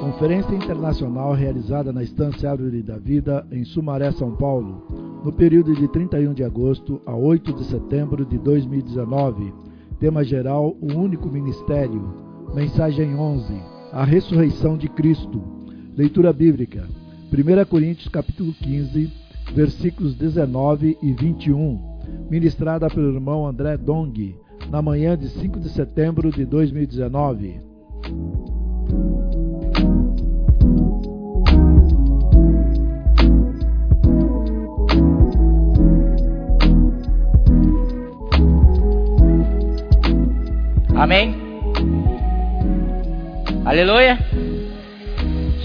Conferência internacional realizada na Estância Árvore da Vida, em Sumaré, São Paulo, no período de 31 de agosto a 8 de setembro de 2019. Tema geral: O único ministério. Mensagem 11: A ressurreição de Cristo. Leitura bíblica: 1 Coríntios capítulo 15, versículos 19 e 21. Ministrada pelo irmão André Dong, na manhã de 5 de setembro de 2019. Amém? Aleluia.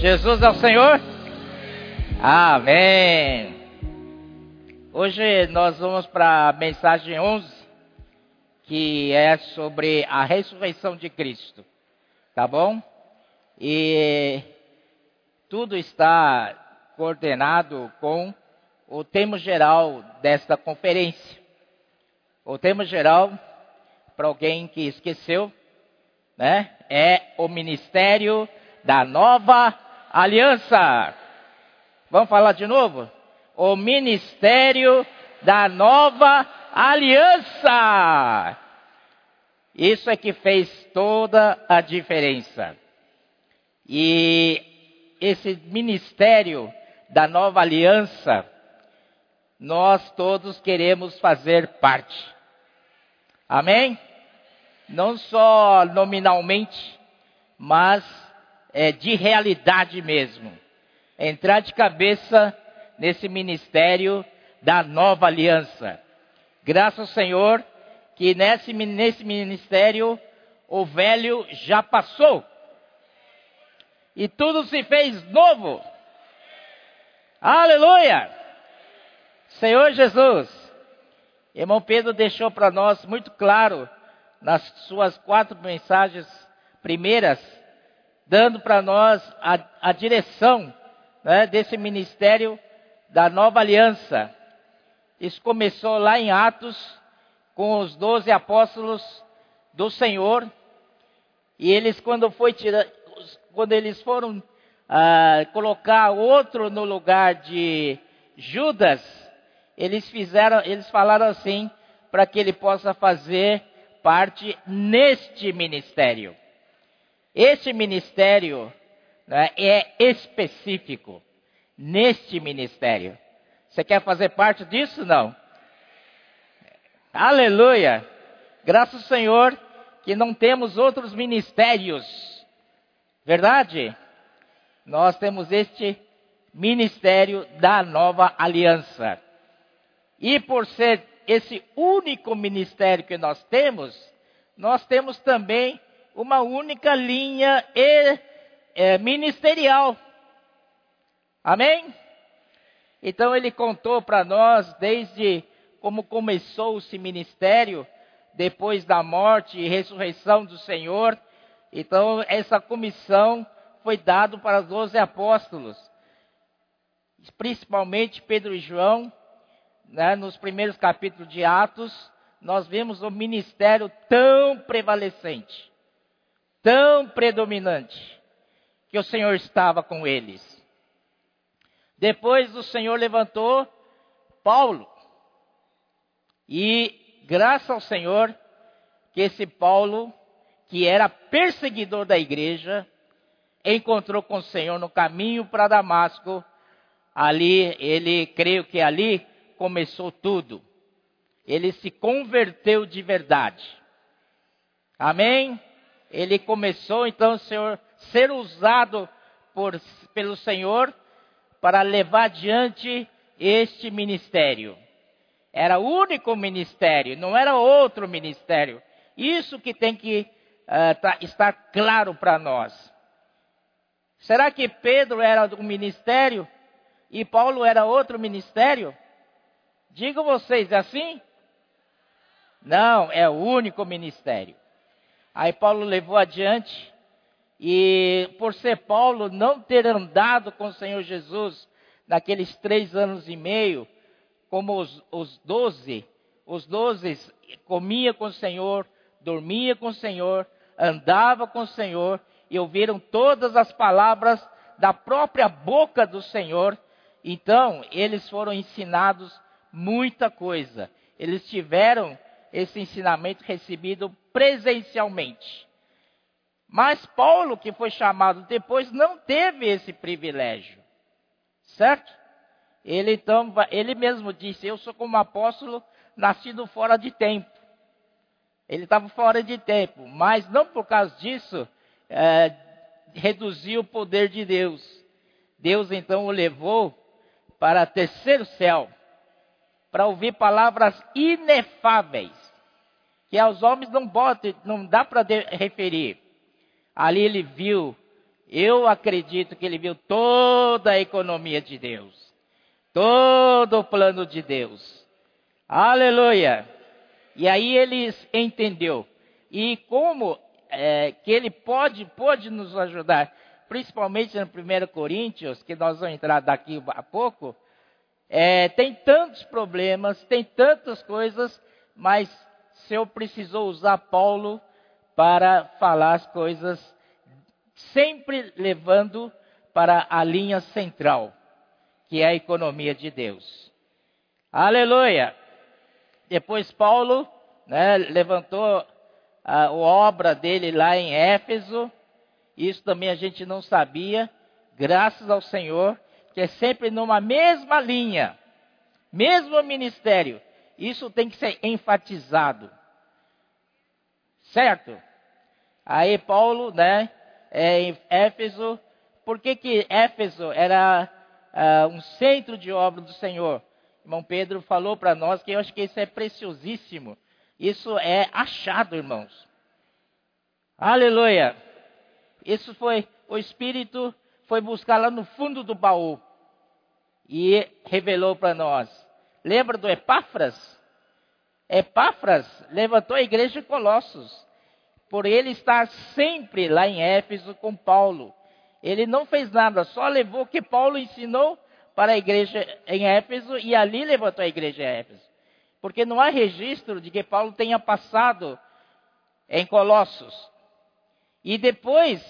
Jesus é o Senhor. Amém. Hoje nós vamos para a mensagem 11, que é sobre a ressurreição de Cristo. Tá bom? E tudo está coordenado com o tema geral desta conferência. O tema geral para alguém que esqueceu, né? É o ministério da nova aliança. Vamos falar de novo? O ministério da nova aliança. Isso é que fez toda a diferença. E esse ministério da nova aliança, nós todos queremos fazer parte. Amém? Não só nominalmente, mas é, de realidade mesmo. Entrar de cabeça nesse ministério da nova aliança. Graças ao Senhor que nesse, nesse ministério o velho já passou. E tudo se fez novo. Aleluia! Senhor Jesus, Irmão Pedro deixou para nós muito claro nas suas quatro mensagens primeiras, dando para nós a, a direção né, desse ministério da nova aliança. Isso começou lá em Atos, com os doze apóstolos do Senhor, e eles quando foi tira, quando eles foram ah, colocar outro no lugar de Judas, eles fizeram, eles falaram assim, para que ele possa fazer parte neste ministério. Este ministério né, é específico neste ministério. Você quer fazer parte disso? Não. Aleluia! Graças ao Senhor que não temos outros ministérios. Verdade? Nós temos este ministério da nova aliança. E por ser esse único ministério que nós temos, nós temos também uma única linha e, é, ministerial. Amém? Então ele contou para nós desde como começou esse ministério, depois da morte e ressurreição do Senhor. Então essa comissão foi dada para os doze apóstolos, principalmente Pedro e João, né, nos primeiros capítulos de Atos, nós vemos o ministério tão prevalecente, tão predominante, que o Senhor estava com eles. Depois o Senhor levantou Paulo. E graças ao Senhor que esse Paulo, que era perseguidor da igreja, encontrou com o Senhor no caminho para Damasco. Ali, ele, creio que ali, começou tudo. Ele se converteu de verdade. Amém? Ele começou então Senhor, ser usado por, pelo Senhor para levar adiante este ministério. Era o único ministério, não era outro ministério. Isso que tem que uh, tá, estar claro para nós. Será que Pedro era um ministério e Paulo era outro ministério? Digo vocês, é assim? Não, é o único ministério. Aí Paulo levou adiante, e por ser Paulo não ter andado com o Senhor Jesus naqueles três anos e meio, como os, os doze, os doze comia com o Senhor, dormia com o Senhor, andava com o Senhor e ouviram todas as palavras da própria boca do Senhor. Então, eles foram ensinados muita coisa. Eles tiveram esse ensinamento recebido presencialmente. Mas Paulo, que foi chamado depois, não teve esse privilégio. Certo? Ele então, ele mesmo disse: Eu sou como apóstolo, nascido fora de tempo. Ele estava fora de tempo, mas não por causa disso é, reduziu o poder de Deus. Deus então o levou para terceiro céu, para ouvir palavras inefáveis, que aos homens não, pode, não dá para referir. Ali ele viu, eu acredito que ele viu toda a economia de Deus, todo o plano de Deus. Aleluia! E aí ele entendeu. E como é, que ele pode, pode nos ajudar, principalmente no 1 Coríntios, que nós vamos entrar daqui a pouco, é, tem tantos problemas, tem tantas coisas, mas o Senhor precisou usar Paulo para falar as coisas, sempre levando para a linha central, que é a economia de Deus. Aleluia! Depois Paulo né, levantou a, a obra dele lá em Éfeso. Isso também a gente não sabia, graças ao Senhor, que é sempre numa mesma linha, mesmo ministério. Isso tem que ser enfatizado. Certo? Aí Paulo, né, é, em Éfeso, por que que Éfeso era uh, um centro de obra do Senhor? Irmão Pedro falou para nós que eu acho que isso é preciosíssimo. Isso é achado, irmãos. Aleluia. Isso foi, o Espírito foi buscar lá no fundo do baú e revelou para nós. Lembra do Epáfras? Epáfras levantou a igreja de Colossos, por ele estar sempre lá em Éfeso com Paulo. Ele não fez nada, só levou o que Paulo ensinou para a igreja em Éfeso e ali levantou a igreja em Éfeso. Porque não há registro de que Paulo tenha passado em Colossos. E depois,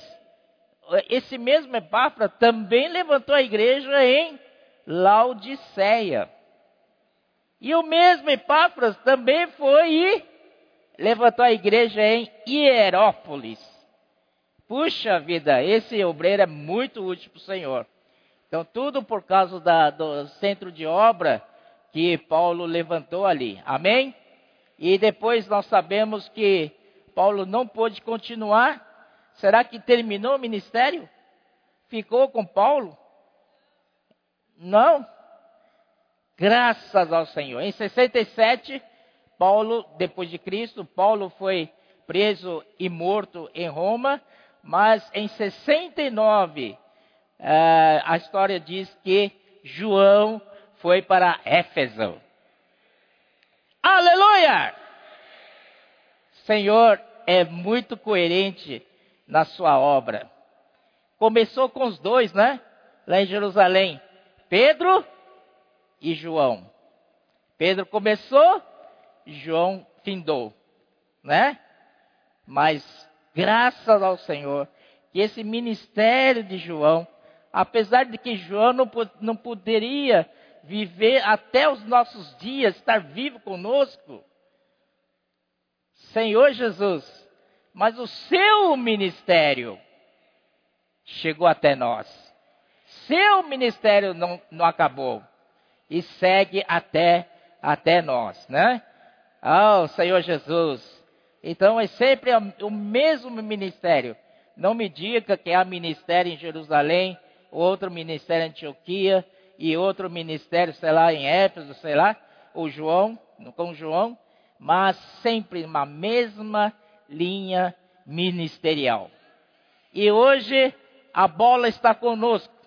esse mesmo Epáfra também levantou a igreja em Laodiceia. E o mesmo Epáfras também foi e levantou a igreja em Hierópolis. Puxa vida, esse obreiro é muito útil para o Senhor. Então, tudo por causa da, do centro de obra que Paulo levantou ali. Amém? E depois nós sabemos que Paulo não pôde continuar. Será que terminou o ministério? Ficou com Paulo? Não. Graças ao Senhor. Em 67, Paulo, depois de Cristo, Paulo foi preso e morto em Roma, mas em 69, eh, a história diz que João foi para Éfeso. Aleluia! Senhor é muito coerente na sua obra. Começou com os dois, né? Lá em Jerusalém. Pedro e João. Pedro começou, João findou, né? Mas graças ao Senhor que esse ministério de João, apesar de que João não, não poderia viver até os nossos dias, estar vivo conosco, Senhor Jesus, mas o seu ministério chegou até nós. Seu ministério não, não acabou e segue até, até nós, né? Oh, Senhor Jesus. Então é sempre o mesmo ministério. Não me diga que há ministério em Jerusalém, outro ministério em Antioquia e outro ministério, sei lá, em Éfeso, sei lá, o João, com João, mas sempre uma mesma linha ministerial. E hoje a bola está conosco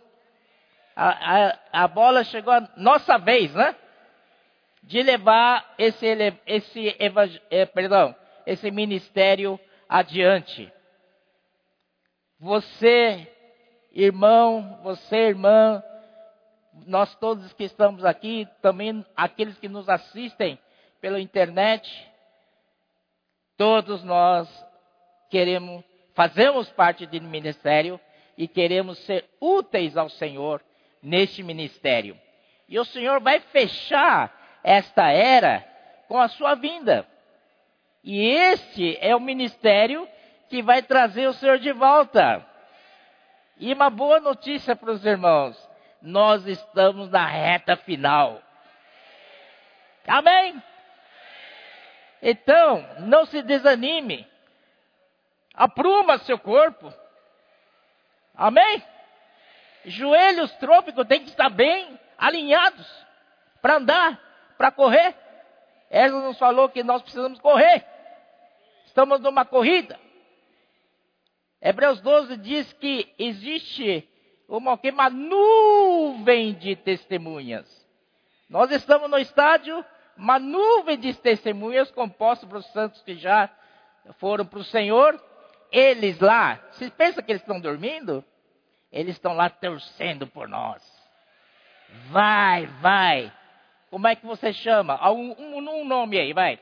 a, a, a bola chegou a nossa vez, né? De levar esse, esse, eh, perdão, esse ministério adiante. Você, irmão, você, irmã, nós todos que estamos aqui, também aqueles que nos assistem pela internet, todos nós queremos, fazemos parte do ministério e queremos ser úteis ao Senhor neste ministério. E o Senhor vai fechar esta era com a sua vinda. E este é o ministério que vai trazer o Senhor de volta. E uma boa notícia para os irmãos: nós estamos na reta final. Amém? Então, não se desanime. Apruma seu corpo. Amém? Joelhos trópicos têm que estar bem alinhados para andar, para correr. Ela nos falou que nós precisamos correr. Estamos numa corrida. Hebreus 12 diz que existe uma, uma nuvem de testemunhas. Nós estamos no estádio, uma nuvem de testemunhas composta por santos que já foram para o Senhor. Eles lá, vocês pensam que eles estão dormindo? Eles estão lá torcendo por nós. Vai, vai. Como é que você chama? Um, um, um nome aí, vai.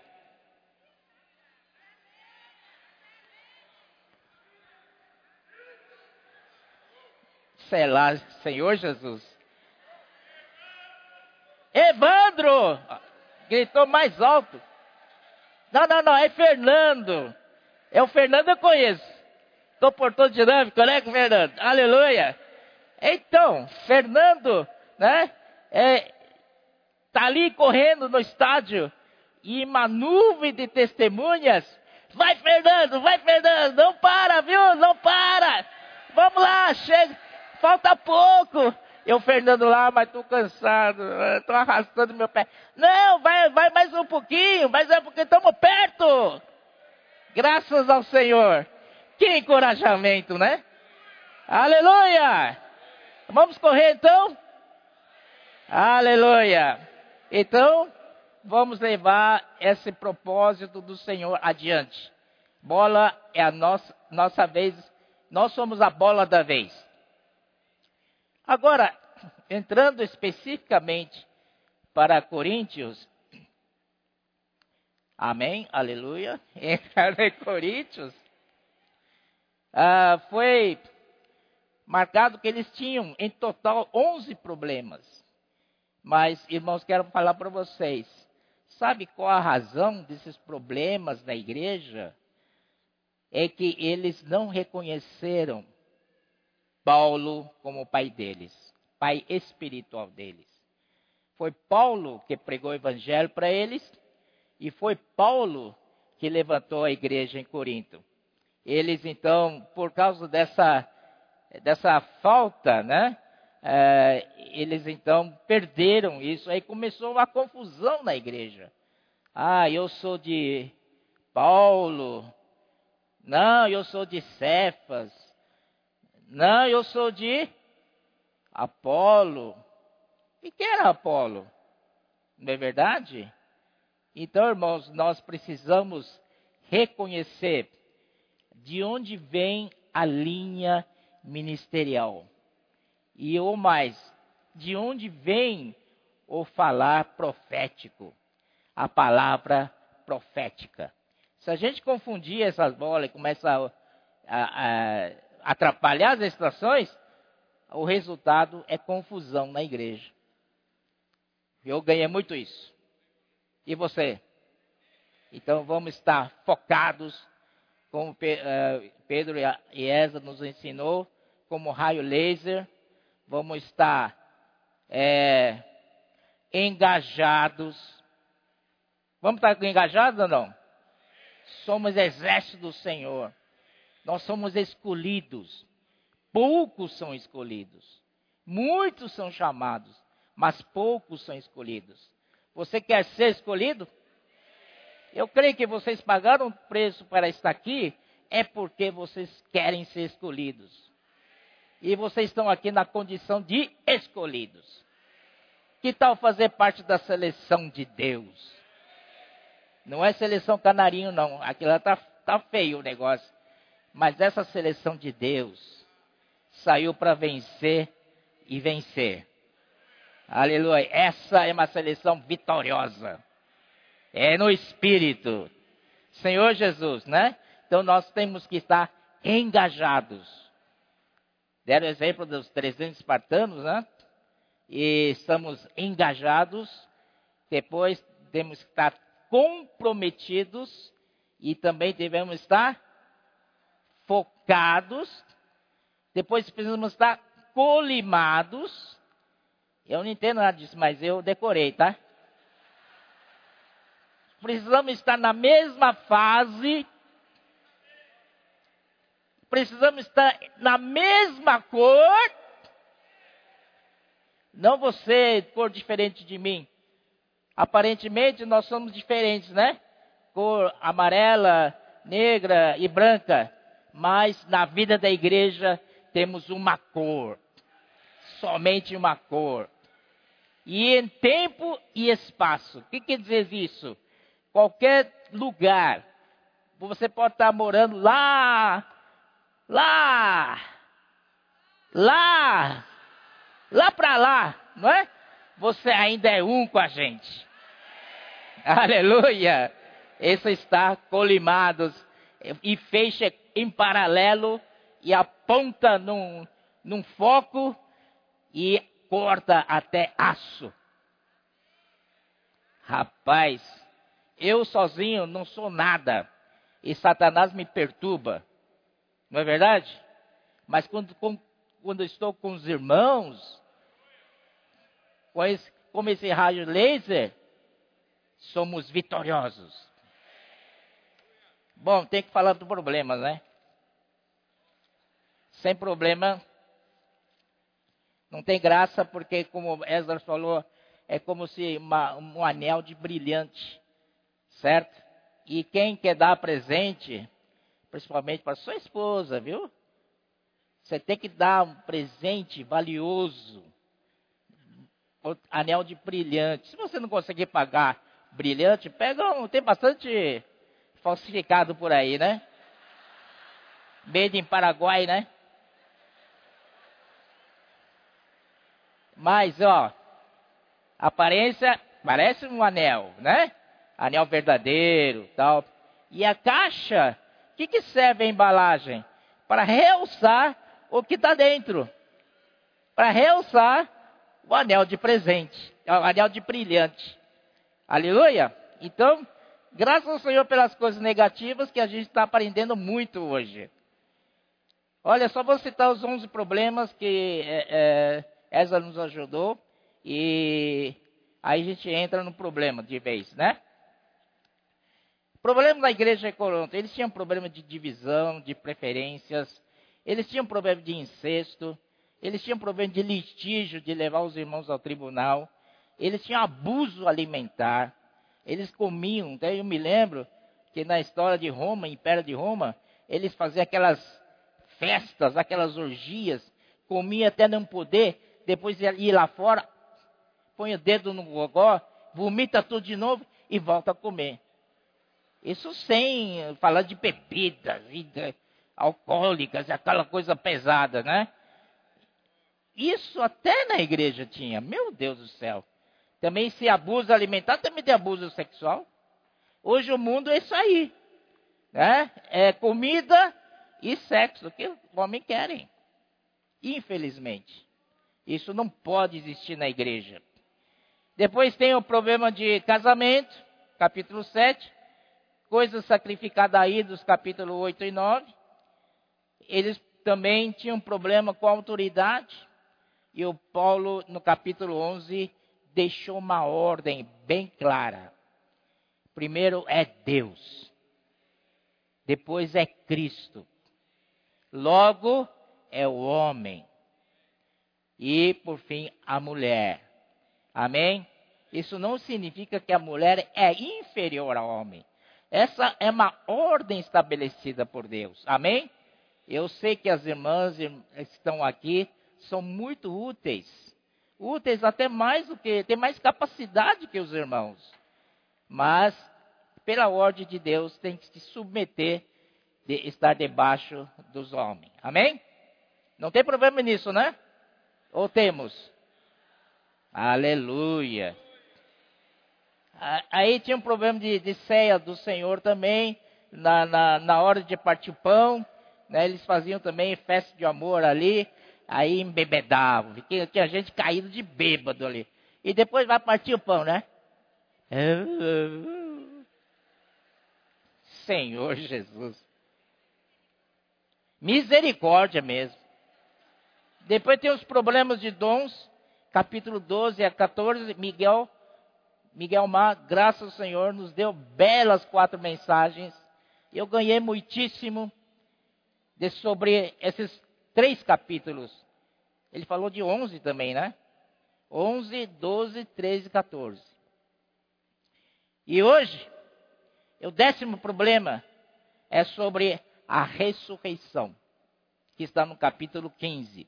sei lá, Senhor Jesus. Evandro! Gritou mais alto. Não, não, não, é Fernando. É o Fernando eu conheço. Estou por todo dinâmico, né, Fernando? Aleluia. Então, Fernando, né? É, tá ali correndo no estádio e uma nuvem de testemunhas. Vai, Fernando, vai, Fernando, não para, viu? Não para. Vamos lá, chega falta pouco. Eu, Fernando, lá, mas estou cansado, estou arrastando meu pé. Não, vai, vai mais um pouquinho, mas é porque estamos perto. Graças ao Senhor. Que encorajamento, né? Aleluia! Vamos correr então? Aleluia! Então, vamos levar esse propósito do Senhor adiante. Bola é a nossa, nossa vez, nós somos a bola da vez. Agora, entrando especificamente para Coríntios, amém, aleluia, em Coríntios, ah, foi marcado que eles tinham em total 11 problemas. Mas, irmãos, quero falar para vocês, sabe qual a razão desses problemas na igreja? É que eles não reconheceram Paulo como pai deles, pai espiritual deles. Foi Paulo que pregou o evangelho para eles e foi Paulo que levantou a igreja em Corinto. Eles então, por causa dessa dessa falta, né? É, eles então perderam isso. Aí começou uma confusão na igreja. Ah, eu sou de Paulo. Não, eu sou de Cefas. Não, eu sou de Apolo. E quem era Apolo? Não é verdade? Então, irmãos, nós precisamos reconhecer de onde vem a linha ministerial. E ou mais, de onde vem o falar profético, a palavra profética. Se a gente confundir essas bolas e começa a, a, a atrapalhar as estações, o resultado é confusão na igreja. Eu ganhei muito isso. E você? Então vamos estar focados, como eh, Pedro e Esa nos ensinou, como raio laser. Vamos estar é, engajados. Vamos estar engajados ou não? Somos exército do Senhor. Nós somos escolhidos. Poucos são escolhidos. Muitos são chamados, mas poucos são escolhidos. Você quer ser escolhido? Eu creio que vocês pagaram preço para estar aqui é porque vocês querem ser escolhidos. E vocês estão aqui na condição de escolhidos. Que tal fazer parte da seleção de Deus? Não é seleção canarinho, não. Aqui lá tá, tá feio o negócio. Mas essa seleção de Deus saiu para vencer e vencer. Aleluia. Essa é uma seleção vitoriosa. É no espírito. Senhor Jesus, né? Então nós temos que estar engajados. Deram o exemplo dos 300 espartanos, né? E estamos engajados. Depois temos que estar comprometidos e também devemos estar focados. Depois precisamos estar colimados eu não entendo nada disso, mas eu decorei, tá? Precisamos estar na mesma fase. Precisamos estar na mesma cor. Não você, cor diferente de mim. Aparentemente nós somos diferentes, né? Cor amarela, negra e branca. Mas na vida da igreja temos uma cor. Somente uma cor e em tempo e espaço. O que quer dizer isso? Qualquer lugar. Você pode estar morando lá, lá, lá, lá para lá, não é? Você ainda é um com a gente. Aleluia! Esse está colimados e fecha em paralelo e aponta num, num foco e corta até aço. Rapaz, eu sozinho não sou nada. E Satanás me perturba. Não é verdade? Mas quando, quando estou com os irmãos, com esse, como esse raio laser, somos vitoriosos. Bom, tem que falar do problema, né? Sem problema, não tem graça porque, como Esdras falou, é como se uma, um anel de brilhante, certo? E quem quer dar presente, principalmente para sua esposa, viu? Você tem que dar um presente valioso, anel de brilhante. Se você não conseguir pagar brilhante, pega um, tem bastante falsificado por aí, né? Made em Paraguai, né? Mas, ó, aparência parece um anel, né? Anel verdadeiro, tal. E a caixa, o que, que serve a embalagem? Para realçar o que está dentro. Para realçar o anel de presente, o anel de brilhante. Aleluia? Então, graças ao Senhor pelas coisas negativas que a gente está aprendendo muito hoje. Olha, só vou citar os 11 problemas que é, é, essa nos ajudou e aí a gente entra no problema de vez, né? Problema da igreja de Corinto, eles tinham problema de divisão, de preferências, eles tinham problema de incesto, eles tinham problema de litígio, de levar os irmãos ao tribunal, eles tinham abuso alimentar, eles comiam, então eu me lembro que na história de Roma, Império de Roma, eles faziam aquelas festas, aquelas orgias, comiam até não poder, depois ir lá fora, põe o dedo no gogó, vomita tudo de novo e volta a comer. Isso sem falar de bebidas de alcoólicas, aquela coisa pesada, né? Isso até na igreja tinha. Meu Deus do céu. Também se abuso alimentar, também tem abuso sexual. Hoje o mundo é isso aí. Né? É comida e sexo, que os homens querem. Infelizmente. Isso não pode existir na igreja. Depois tem o problema de casamento, capítulo 7. Coisas sacrificadas aí dos capítulos 8 e 9. Eles também tinham problema com a autoridade. E o Paulo, no capítulo 11, deixou uma ordem bem clara. Primeiro é Deus. Depois é Cristo. Logo é o homem e, por fim, a mulher. Amém? Isso não significa que a mulher é inferior ao homem. Essa é uma ordem estabelecida por Deus. Amém? Eu sei que as irmãs que estão aqui são muito úteis. Úteis até mais do que, tem mais capacidade que os irmãos. Mas, pela ordem de Deus, tem que se submeter de estar debaixo dos homens. Amém? Não tem problema nisso, né? Ou temos? Aleluia. Aí tinha um problema de, de ceia do Senhor também, na, na, na hora de partir o pão. Né, eles faziam também festa de amor ali, aí embebedavam. Tinha, tinha gente caído de bêbado ali. E depois vai partir o pão, né? Senhor Jesus. Misericórdia mesmo. Depois tem os problemas de dons, capítulo 12 a 14, Miguel, Miguel Mar, graças ao Senhor, nos deu belas quatro mensagens. Eu ganhei muitíssimo de sobre esses três capítulos. Ele falou de 11 também, né? 11, 12, 13 e 14. E hoje, o décimo problema é sobre a ressurreição, que está no capítulo 15.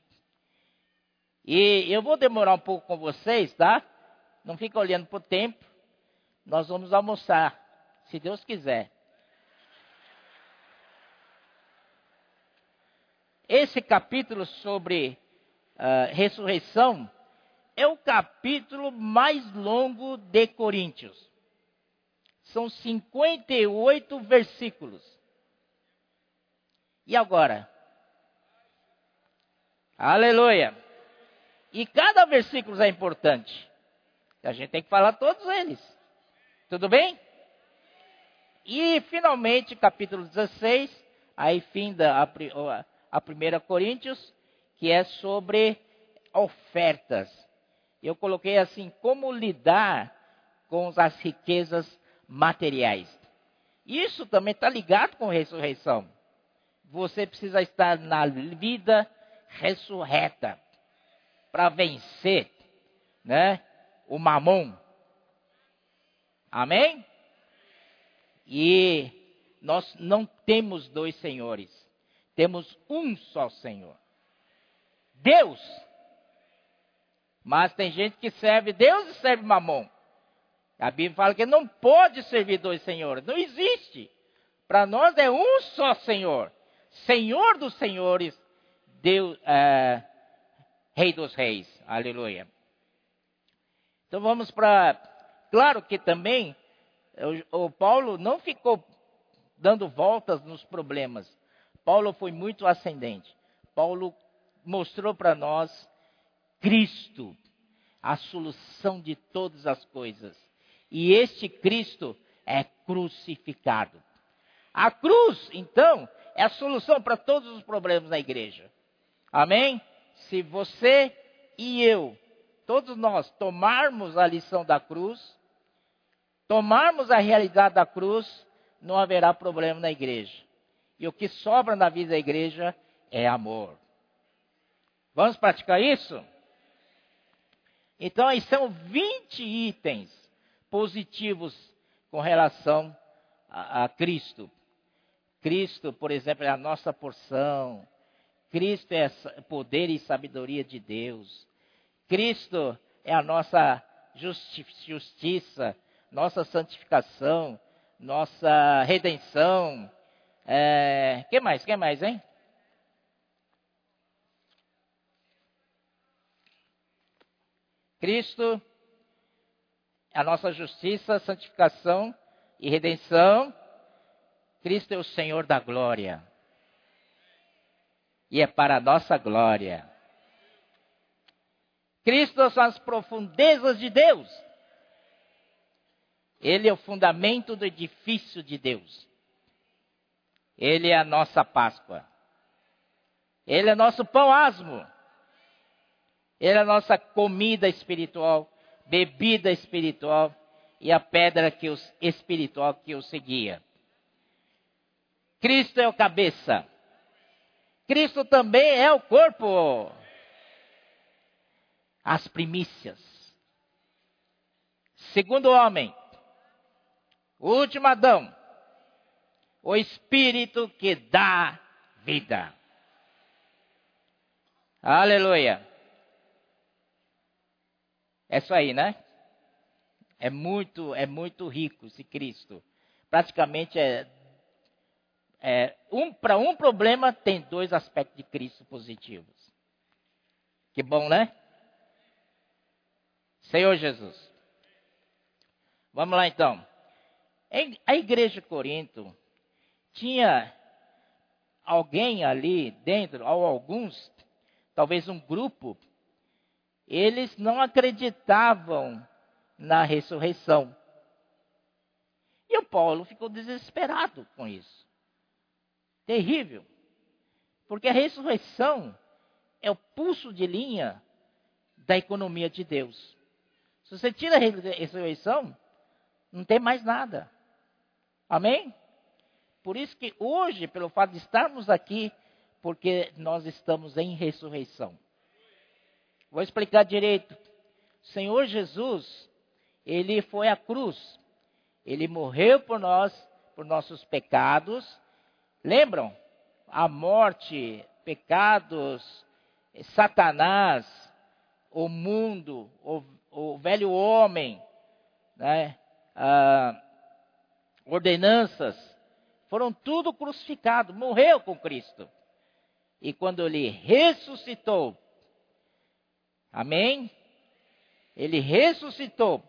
E eu vou demorar um pouco com vocês, tá? Não fica olhando para o tempo. Nós vamos almoçar, se Deus quiser. Esse capítulo sobre uh, ressurreição é o capítulo mais longo de Coríntios. São 58 versículos. E agora? Aleluia. E cada versículo é importante. A gente tem que falar todos eles. Tudo bem? E finalmente, capítulo 16, aí fim da a, a primeira Coríntios, que é sobre ofertas. Eu coloquei assim, como lidar com as riquezas materiais. Isso também está ligado com ressurreição. Você precisa estar na vida ressurreta para vencer, né, o mamon. Amém? E nós não temos dois senhores. Temos um só Senhor. Deus. Mas tem gente que serve Deus e serve mamon. A Bíblia fala que não pode servir dois senhores. Não existe. Para nós é um só Senhor. Senhor dos senhores, Deus, é, Rei dos reis. Aleluia. Então vamos para. Claro que também o, o Paulo não ficou dando voltas nos problemas. Paulo foi muito ascendente. Paulo mostrou para nós Cristo, a solução de todas as coisas. E este Cristo é crucificado. A cruz, então, é a solução para todos os problemas na igreja. Amém? Se você e eu, todos nós, tomarmos a lição da cruz, tomarmos a realidade da cruz, não haverá problema na igreja. E o que sobra na vida da igreja é amor. Vamos praticar isso? Então, aí são 20 itens positivos com relação a, a Cristo. Cristo, por exemplo, é a nossa porção. Cristo é poder e sabedoria de Deus. Cristo é a nossa justi justiça, nossa santificação, nossa redenção. É, que mais? Que mais, hein? Cristo a nossa justiça, santificação e redenção. Cristo é o Senhor da glória. E é para a nossa glória. Cristo são as profundezas de Deus. Ele é o fundamento do edifício de Deus. Ele é a nossa Páscoa. Ele é nosso pão asmo. Ele é a nossa comida espiritual bebida espiritual e a pedra que os, espiritual que o seguia. Cristo é o cabeça. Cristo também é o corpo. As primícias. Segundo homem, último Adão, o Espírito que dá vida. Aleluia. É isso aí, né? É muito, é muito rico esse Cristo. Praticamente é, é um para um problema tem dois aspectos de Cristo positivos. Que bom, né? Senhor Jesus. Vamos lá então. A igreja de Corinto tinha alguém ali dentro, ou alguns, talvez um grupo, eles não acreditavam na ressurreição. E o Paulo ficou desesperado com isso. Terrível. Porque a ressurreição é o pulso de linha da economia de Deus. Se você tira a ressurreição, não tem mais nada. Amém? Por isso que hoje, pelo fato de estarmos aqui, porque nós estamos em ressurreição. Vou explicar direito. O Senhor Jesus, ele foi à cruz. Ele morreu por nós, por nossos pecados. Lembram? A morte, pecados, Satanás, o mundo, o, o velho homem, né? Ah, ordenanças, foram tudo crucificados, morreu com Cristo. E quando ele ressuscitou, amém? Ele ressuscitou,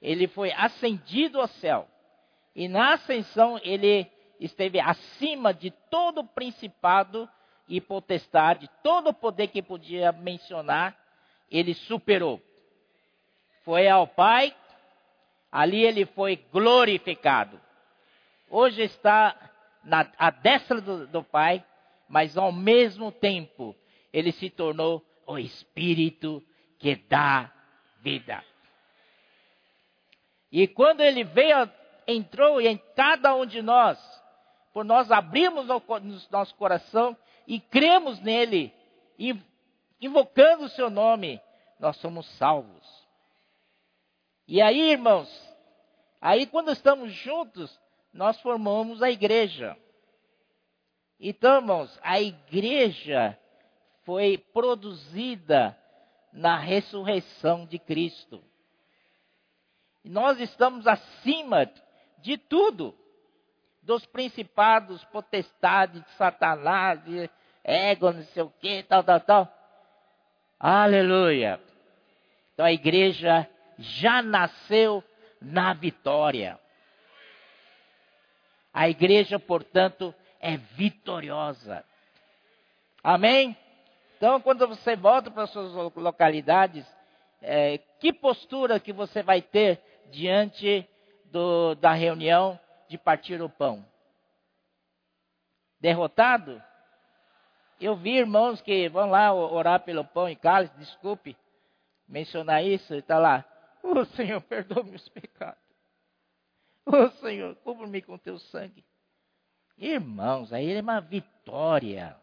ele foi ascendido ao céu. E na ascensão ele esteve acima de todo o principado e potestade, todo o poder que podia mencionar, ele superou. Foi ao Pai, ali ele foi glorificado. Hoje está na, à destra do, do Pai, mas ao mesmo tempo ele se tornou o Espírito que dá vida. E quando ele veio, entrou em cada um de nós, por nós abrirmos o nosso coração e cremos nele, invocando o seu nome, nós somos salvos. E aí, irmãos, aí quando estamos juntos, nós formamos a igreja. Então, irmãos, a igreja foi produzida na ressurreição de Cristo. E nós estamos acima de tudo dos principados, potestades, de Satanás, de ego, não sei o que, tal, tal, tal. Aleluia. Então a igreja já nasceu na vitória. A igreja, portanto, é vitoriosa. Amém? Então, quando você volta para as suas localidades, é, que postura que você vai ter diante do, da reunião de partir o pão? Derrotado? Eu vi irmãos que vão lá orar pelo pão e cálice, desculpe mencionar isso, está lá. Ô oh, Senhor, perdoa meus pecados. Ô oh, Senhor, cubra-me com teu sangue. Irmãos, aí é uma vitória.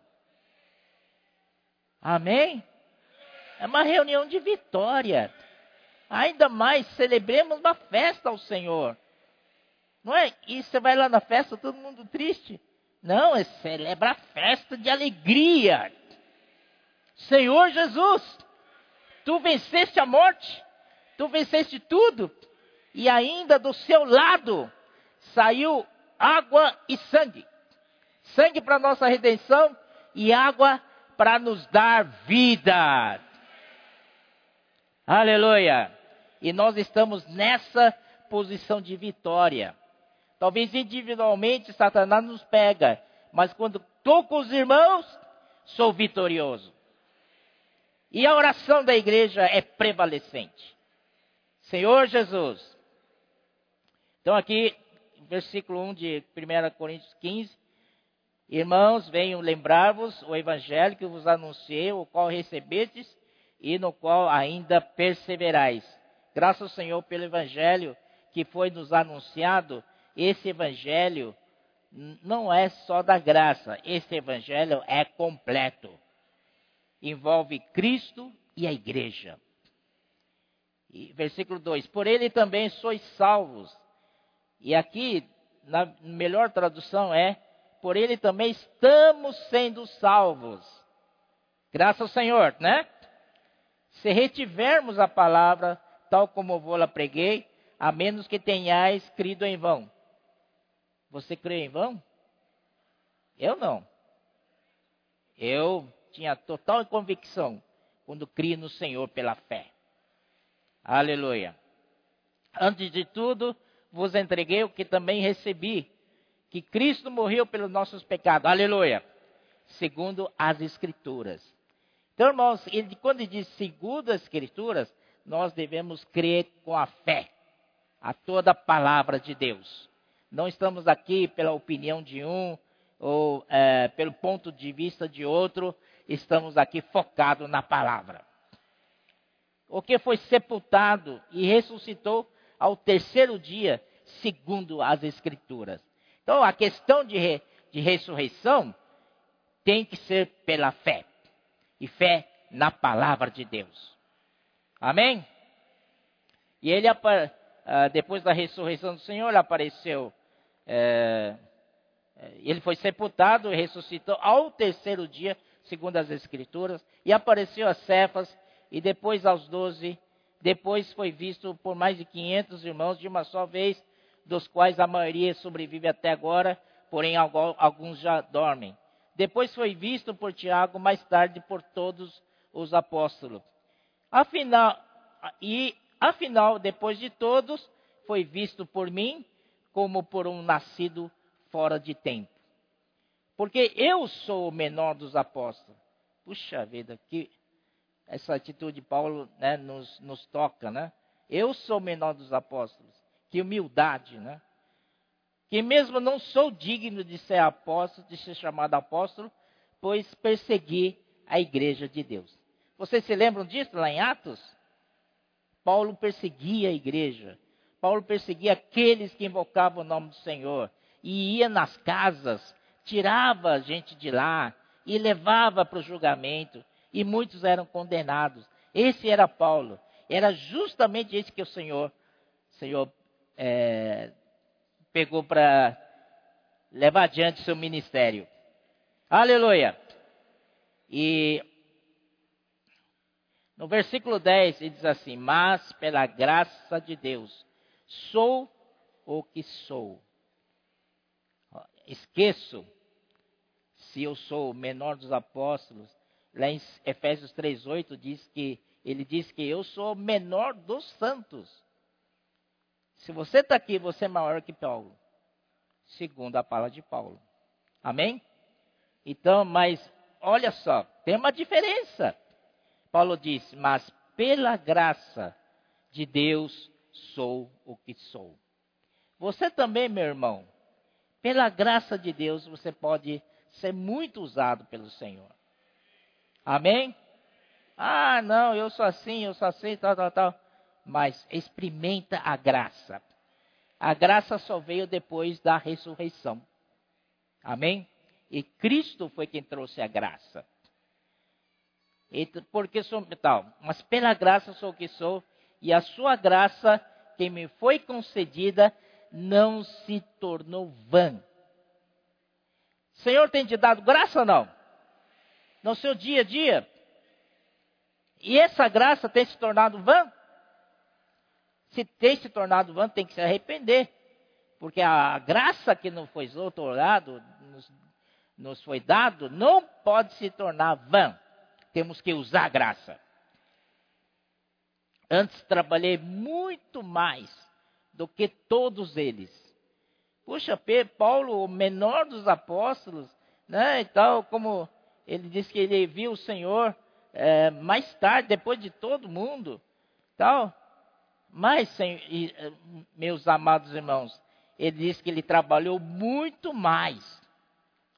Amém? É uma reunião de vitória. Ainda mais, celebremos uma festa ao Senhor. Não é? E você vai lá na festa, todo mundo triste. Não, é celebra a festa de alegria. Senhor Jesus, tu venceste a morte, tu venceste tudo, e ainda do seu lado saiu água e sangue. Sangue para nossa redenção e água para nos dar vida. Aleluia. E nós estamos nessa posição de vitória. Talvez individualmente Satanás nos pega, mas quando estou com os irmãos, sou vitorioso. E a oração da igreja é prevalecente. Senhor Jesus. Então aqui, versículo 1 de 1 Coríntios 15. Irmãos, venho lembrar-vos o evangelho que vos anunciei, o qual recebestes e no qual ainda perseverais. Graças ao Senhor pelo evangelho que foi nos anunciado esse evangelho não é só da graça, esse evangelho é completo. Envolve Cristo e a igreja. Versículo 2: Por ele também sois salvos. E aqui, na melhor tradução é: Por ele também estamos sendo salvos. Graças ao Senhor, né? Se retivermos a palavra, tal como vou lá preguei, a menos que tenhais crido em vão. Você crê em vão? Eu não. Eu tinha total convicção quando criei no Senhor pela fé. Aleluia. Antes de tudo, vos entreguei o que também recebi, que Cristo morreu pelos nossos pecados. Aleluia. Segundo as Escrituras. Então, irmãos, ele, quando ele diz segundo as Escrituras, nós devemos crer com a fé a toda a palavra de Deus. Não estamos aqui pela opinião de um ou é, pelo ponto de vista de outro, estamos aqui focados na palavra. O que foi sepultado e ressuscitou ao terceiro dia, segundo as Escrituras. Então, a questão de, re, de ressurreição tem que ser pela fé. E fé na palavra de Deus. Amém? E ele, ah, depois da ressurreição do Senhor, apareceu. É, ele foi sepultado e ressuscitou ao terceiro dia, segundo as Escrituras, e apareceu a Cefas, e depois aos doze. Depois foi visto por mais de 500 irmãos de uma só vez, dos quais a maioria sobrevive até agora, porém alguns já dormem. Depois foi visto por Tiago, mais tarde por todos os apóstolos. Afinal, e afinal, depois de todos, foi visto por mim como por um nascido fora de tempo. Porque eu sou o menor dos apóstolos. Puxa vida, que essa atitude de Paulo né, nos, nos toca, né? Eu sou o menor dos apóstolos. Que humildade, né? Que mesmo não sou digno de ser apóstolo, de ser chamado apóstolo, pois persegui a igreja de Deus. Vocês se lembram disso lá em Atos? Paulo perseguia a igreja. Paulo perseguia aqueles que invocavam o nome do Senhor e ia nas casas, tirava a gente de lá e levava para o julgamento, e muitos eram condenados. Esse era Paulo. Era justamente esse que o Senhor, Senhor é, pegou para levar adiante seu ministério. Aleluia! E no versículo 10 ele diz assim: Mas pela graça de Deus, sou o que sou esqueço se eu sou o menor dos apóstolos. Lá em Efésios 3:8 diz que ele diz que eu sou o menor dos santos. Se você está aqui, você é maior que Paulo, segundo a palavra de Paulo. Amém? Então, mas olha só, tem uma diferença. Paulo disse: Mas pela graça de Deus sou o que sou. Você também, meu irmão, pela graça de Deus, você pode ser muito usado pelo Senhor. Amém? Ah, não, eu sou assim, eu sou assim, tal, tal, tal. Mas experimenta a graça. A graça só veio depois da ressurreição. Amém? E Cristo foi quem trouxe a graça. E porque sou tal, mas pela graça sou o que sou, e a sua graça que me foi concedida não se tornou vã. Senhor tem te dado graça ou não? No seu dia a dia. E essa graça tem se tornado vã? Se tem se tornado vã, tem que se arrepender. Porque a graça que nos foi otorgado, nos, nos foi dado, não pode se tornar vã. Temos que usar a graça. Antes trabalhei muito mais do que todos eles. Puxa, Paulo, o menor dos apóstolos, né, e tal, como ele disse que ele viu o Senhor é, mais tarde, depois de todo mundo, tal. Mas, é, meus amados irmãos, ele disse que ele trabalhou muito mais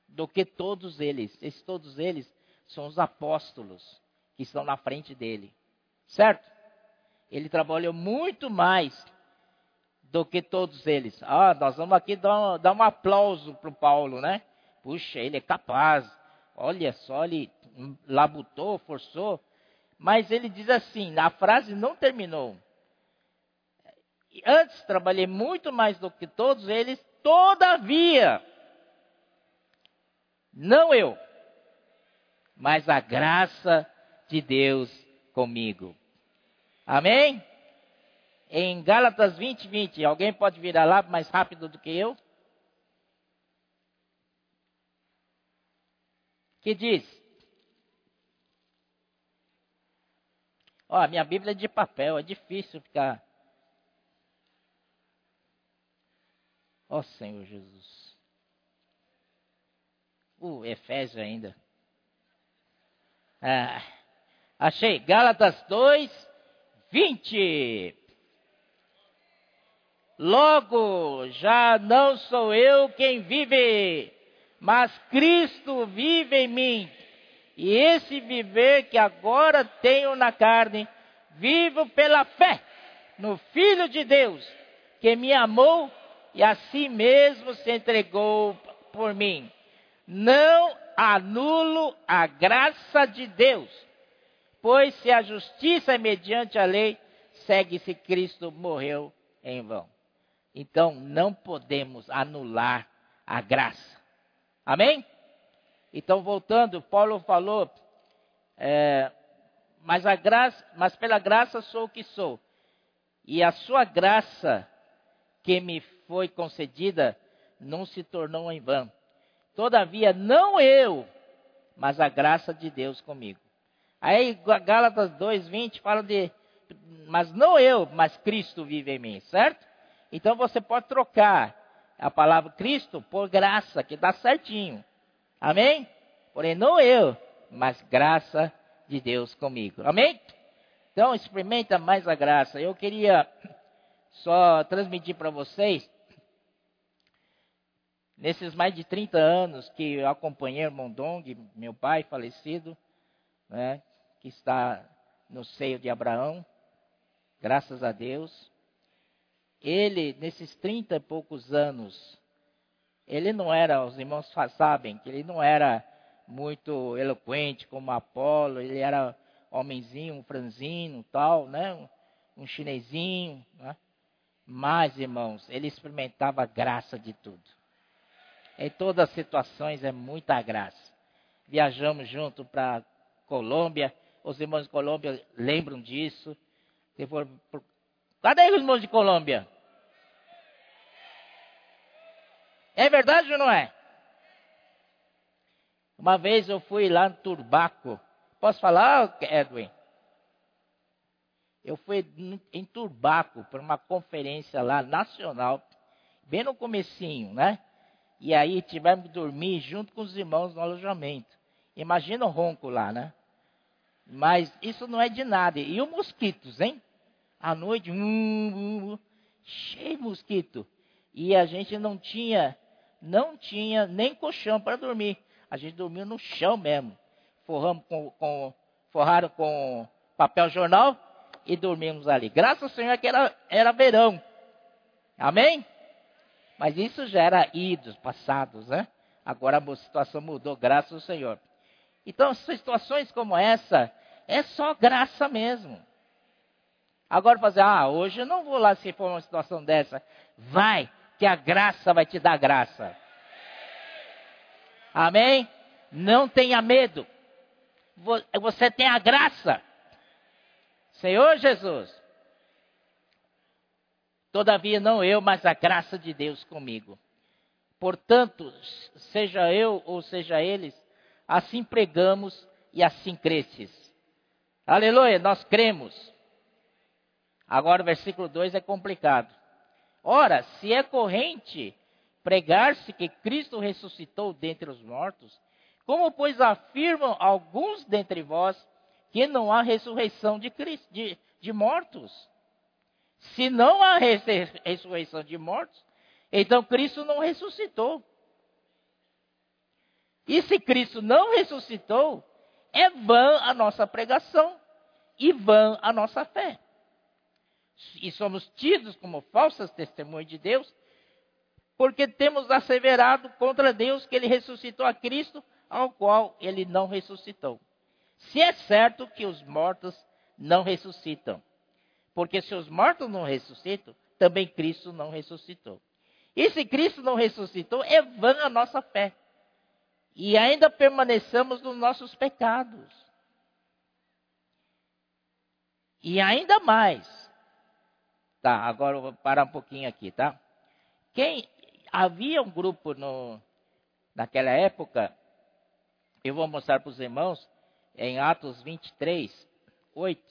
do que todos eles. Esses todos eles são os apóstolos que estão na frente dele. Certo? Ele trabalhou muito mais do que todos eles. Ah, nós vamos aqui dar um, dar um aplauso para o Paulo, né? Puxa, ele é capaz. Olha só, ele labutou, forçou. Mas ele diz assim: a frase não terminou. Antes trabalhei muito mais do que todos eles, todavia, não eu, mas a graça de Deus comigo. Amém? em Gálatas 20, 20. Alguém pode virar lá mais rápido do que eu? Que diz: Ó, minha Bíblia é de papel, é difícil ficar. Ó Senhor Jesus. O uh, Efésio ainda. Ah, achei. Gálatas 2, 20. Logo, já não sou eu quem vive, mas Cristo vive em mim. E esse viver que agora tenho na carne, vivo pela fé no Filho de Deus, que me amou e a si mesmo se entregou por mim. Não anulo a graça de Deus, pois se a justiça é mediante a lei, segue-se Cristo morreu em vão. Então não podemos anular a graça. Amém? Então, voltando, Paulo falou, é, mas, a graça, mas pela graça sou o que sou. E a sua graça que me foi concedida não se tornou em vão. Todavia, não eu, mas a graça de Deus comigo. Aí, Gálatas 2,20 fala de, mas não eu, mas Cristo vive em mim, certo? Então você pode trocar a palavra Cristo por graça, que dá certinho. Amém? Porém, não eu, mas graça de Deus comigo. Amém? Então, experimenta mais a graça. Eu queria só transmitir para vocês, nesses mais de 30 anos que eu acompanhei o Mondong, meu pai falecido, né, que está no seio de Abraão, graças a Deus. Ele, nesses 30 e poucos anos, ele não era, os irmãos sabem, que ele não era muito eloquente como Apolo, ele era homenzinho, um franzino, tal, né? Um, um chinesinho, né? Mas, irmãos, ele experimentava a graça de tudo. Em todas as situações é muita graça. Viajamos junto para Colômbia, os irmãos de Colômbia lembram disso. Cadê os irmãos de Colômbia? É verdade ou não é? Uma vez eu fui lá no Turbaco. Posso falar, Edwin? Eu fui em Turbaco para uma conferência lá nacional, bem no comecinho, né? E aí tivemos que dormir junto com os irmãos no alojamento. Imagina o ronco lá, né? Mas isso não é de nada. E os mosquitos, hein? À noite, hum, hum, cheio de mosquito. E a gente não tinha não tinha nem colchão para dormir. A gente dormiu no chão mesmo. Forramos com, com, forraram com papel jornal e dormimos ali. Graças ao Senhor que era, era verão. Amém? Mas isso já era idos, passados, né? Agora a situação mudou, graças ao Senhor. Então, situações como essa, é só graça mesmo. Agora fazer, ah, hoje eu não vou lá se for uma situação dessa. Vai, que a graça vai te dar graça. Amém? Não tenha medo. Você tem a graça. Senhor Jesus. Todavia, não eu, mas a graça de Deus comigo. Portanto, seja eu ou seja eles, assim pregamos e assim cresces. Aleluia, nós cremos. Agora o versículo 2 é complicado. Ora, se é corrente pregar-se que Cristo ressuscitou dentre os mortos, como pois afirmam alguns dentre vós que não há ressurreição de, Cristo, de, de mortos? Se não há ressurreição de mortos, então Cristo não ressuscitou. E se Cristo não ressuscitou, é vã a nossa pregação e vã a nossa fé e somos tidos como falsas testemunhas de Deus, porque temos asseverado contra Deus que ele ressuscitou a Cristo, ao qual ele não ressuscitou. Se é certo que os mortos não ressuscitam, porque se os mortos não ressuscitam, também Cristo não ressuscitou. E se Cristo não ressuscitou, é vã a nossa fé. E ainda permanecemos nos nossos pecados. E ainda mais, Tá, agora eu vou parar um pouquinho aqui, tá? Quem havia um grupo no, naquela época, eu vou mostrar para os irmãos em Atos 23, 8.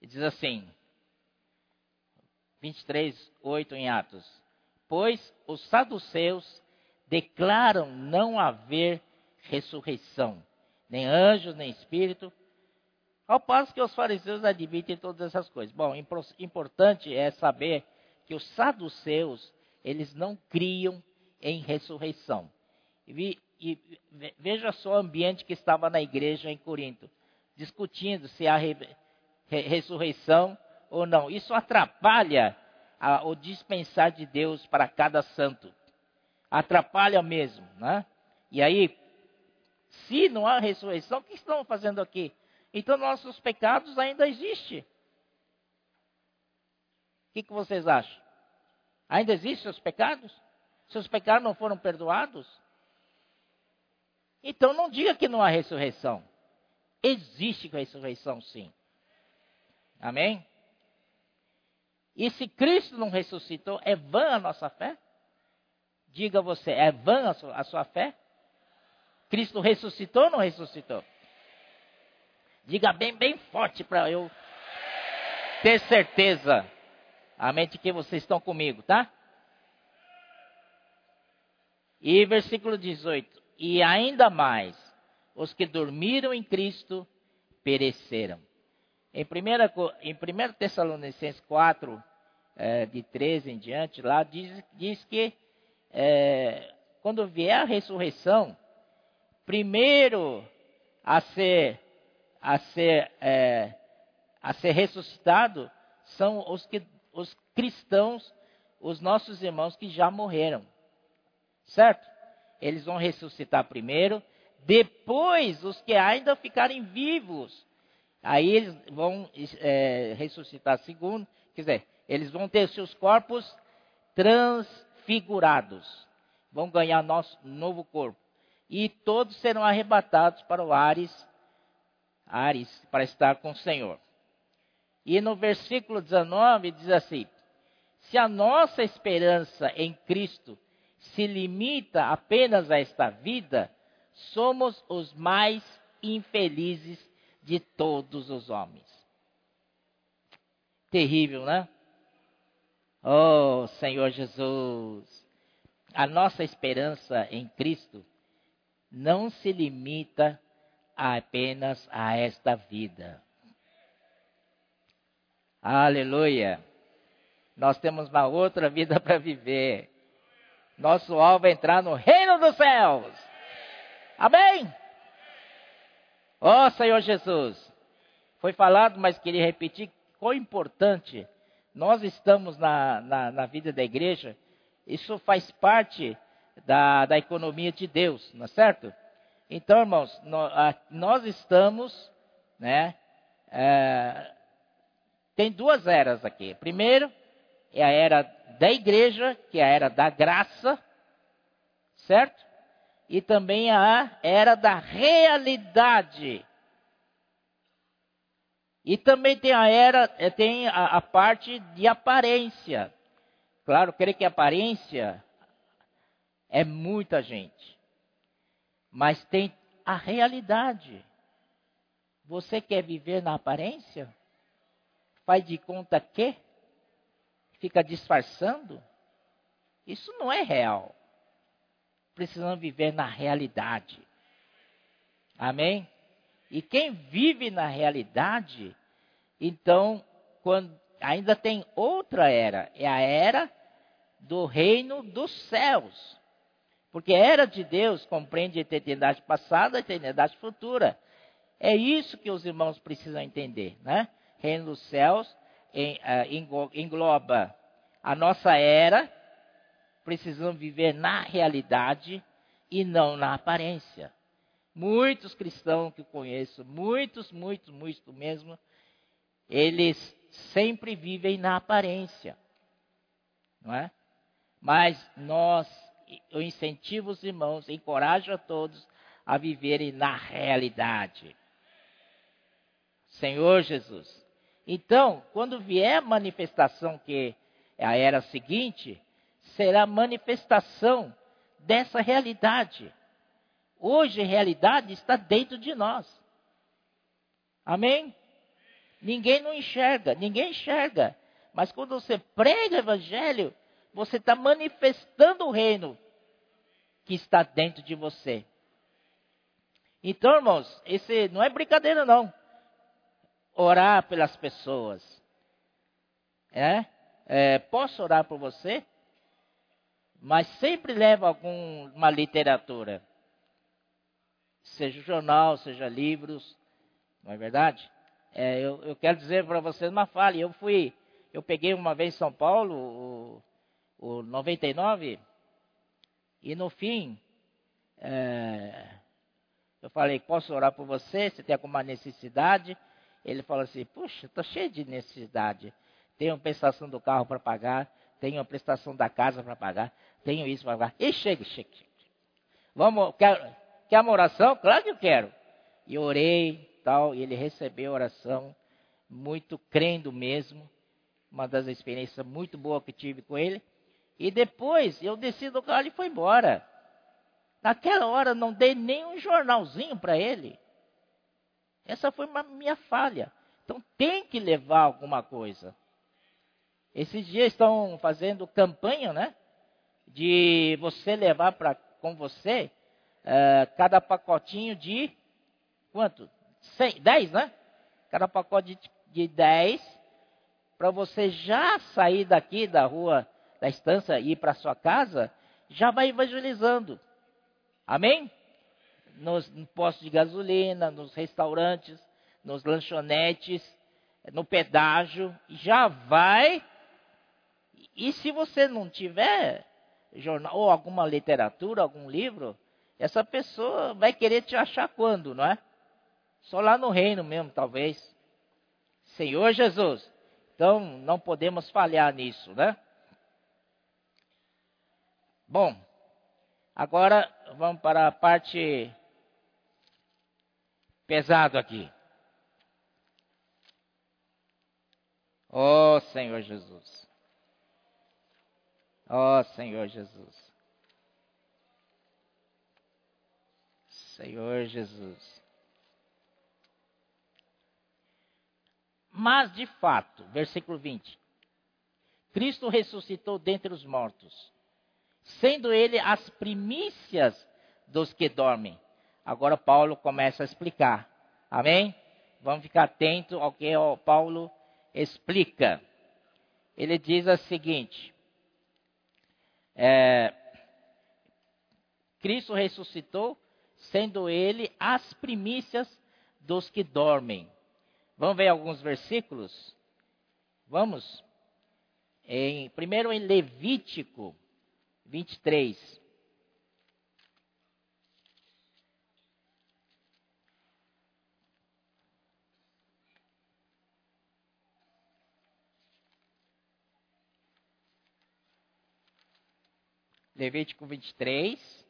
diz assim, 23, 8 em Atos: Pois os saduceus declaram não haver ressurreição, nem anjos, nem espírito, ao passo que os fariseus admitem todas essas coisas. Bom, importante é saber que os saduceus, eles não criam em ressurreição. E, e veja só o ambiente que estava na igreja em Corinto, discutindo se há re, re, ressurreição ou não. Isso atrapalha a, o dispensar de Deus para cada santo. Atrapalha mesmo, né? E aí, se não há ressurreição, o que estão fazendo aqui? Então nossos pecados ainda existem. O que, que vocês acham? Ainda existem os pecados? Seus pecados não foram perdoados? Então não diga que não há ressurreição. Existe ressurreição sim. Amém? E se Cristo não ressuscitou, é vã a nossa fé? Diga você, é vã a sua, fé? Cristo ressuscitou ou não ressuscitou? Diga bem, bem forte para eu ter certeza. Amém? De que vocês estão comigo, tá? E versículo 18: E ainda mais, os que dormiram em Cristo pereceram. Em 1 em primeira Tessalonicenses 4, é, de 13 em diante, lá diz, diz que é, quando vier a ressurreição, primeiro a ser a ser, é, a ser ressuscitado são os, que, os cristãos, os nossos irmãos que já morreram. Certo? Eles vão ressuscitar primeiro, depois os que ainda ficarem vivos. Aí eles vão é, ressuscitar segundo, quer dizer, eles vão ter seus corpos transfigurados. Vão ganhar nosso novo corpo. E todos serão arrebatados para o Ares Ares para estar com o Senhor. E no versículo 19 diz assim: Se a nossa esperança em Cristo se limita apenas a esta vida, somos os mais infelizes de todos os homens. Terrível, né? Oh, Senhor Jesus, a nossa esperança em Cristo não se limita apenas a esta vida. Aleluia. Nós temos uma outra vida para viver. Nosso alvo é entrar no reino dos céus. Amém? Ó oh, Senhor Jesus. Foi falado, mas queria repetir quão importante nós estamos na, na, na vida da igreja. Isso faz parte da, da economia de Deus, não é certo? Então, irmãos, nós estamos, né? É, tem duas eras aqui. Primeiro é a era da igreja, que é a era da graça, certo? E também a era da realidade. E também tem a era, é, tem a, a parte de aparência. Claro, creio que aparência é muita gente mas tem a realidade. Você quer viver na aparência? Faz de conta que? Fica disfarçando? Isso não é real. Precisamos viver na realidade. Amém? E quem vive na realidade, então, quando ainda tem outra era, é a era do reino dos céus. Porque a era de Deus compreende a eternidade passada e a eternidade futura. É isso que os irmãos precisam entender, né? Reino dos céus uh, engloba a nossa era, precisamos viver na realidade e não na aparência. Muitos cristãos que eu conheço, muitos, muitos, muitos mesmo, eles sempre vivem na aparência, não é? Mas nós eu incentivo os irmãos, encorajo a todos a viverem na realidade. Senhor Jesus. Então, quando vier a manifestação que é a era seguinte, será manifestação dessa realidade. Hoje realidade está dentro de nós. Amém? Ninguém não enxerga, ninguém enxerga. Mas quando você prega o evangelho, você está manifestando o reino que está dentro de você. Então, irmãos, esse não é brincadeira não. Orar pelas pessoas. É? é posso orar por você? Mas sempre leva alguma literatura. Seja jornal, seja livros. Não é verdade? É, eu, eu, quero dizer para vocês uma falha. Eu fui, eu peguei uma vez em São Paulo, o, o 99, e no fim, é, eu falei, posso orar por você? Você tem alguma necessidade? Ele falou assim, puxa, estou cheio de necessidade. Tenho a prestação do carro para pagar, tenho a prestação da casa para pagar, tenho isso para pagar. E chega, chega, chega. Vamos, quer, quer uma oração? Claro que eu quero. E orei, tal, e ele recebeu a oração, muito crendo mesmo. Uma das experiências muito boas que tive com ele. E depois eu desci do carro e foi embora. Naquela hora não dei nem um jornalzinho para ele. Essa foi uma minha falha. Então tem que levar alguma coisa. Esses dias estão fazendo campanha, né? De você levar para com você uh, cada pacotinho de quanto? 100, 10, né? Cada pacote de, de 10 para você já sair daqui da rua da estância e ir para sua casa, já vai evangelizando. Amém? Nos, no postos de gasolina, nos restaurantes, nos lanchonetes, no pedágio, já vai. E se você não tiver jornal ou alguma literatura, algum livro, essa pessoa vai querer te achar quando, não é? Só lá no reino mesmo, talvez. Senhor Jesus. Então, não podemos falhar nisso, né? Bom, agora vamos para a parte pesado aqui. Oh Senhor Jesus. Oh Senhor Jesus. Senhor Jesus. Mas de fato, versículo 20. Cristo ressuscitou dentre os mortos sendo ele as primícias dos que dormem. Agora Paulo começa a explicar. Amém? Vamos ficar atento ao que Paulo explica. Ele diz o seguinte: é, Cristo ressuscitou, sendo ele as primícias dos que dormem. Vamos ver alguns versículos? Vamos? Em, primeiro em Levítico 23. Levítico 23,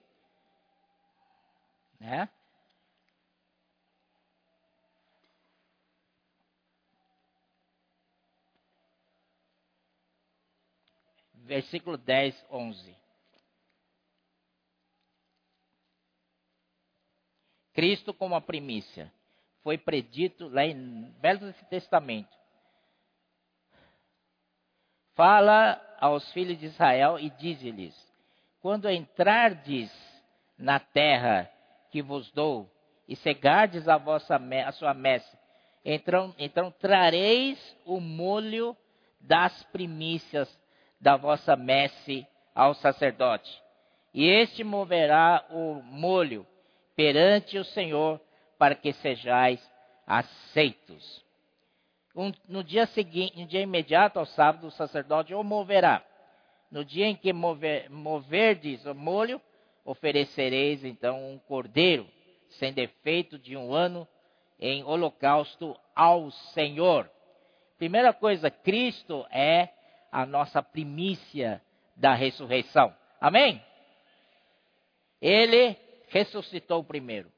né? Versículo 10, 11. Cristo como a primícia. Foi predito lá em Velho Testamento. Fala aos filhos de Israel e diz-lhes: Quando entrardes na terra que vos dou e cegardes a, vossa, a sua messe, então, então trareis o molho das primícias da vossa messe ao sacerdote. E este moverá o molho perante o Senhor, para que sejais aceitos. Um, no dia seguinte, no dia imediato ao sábado, o sacerdote o moverá. No dia em que mover, moverdes o molho, oferecereis então um cordeiro, sem defeito de um ano, em holocausto ao Senhor. Primeira coisa, Cristo é a nossa primícia da ressurreição. Amém? Ele ressuscitou primeiro.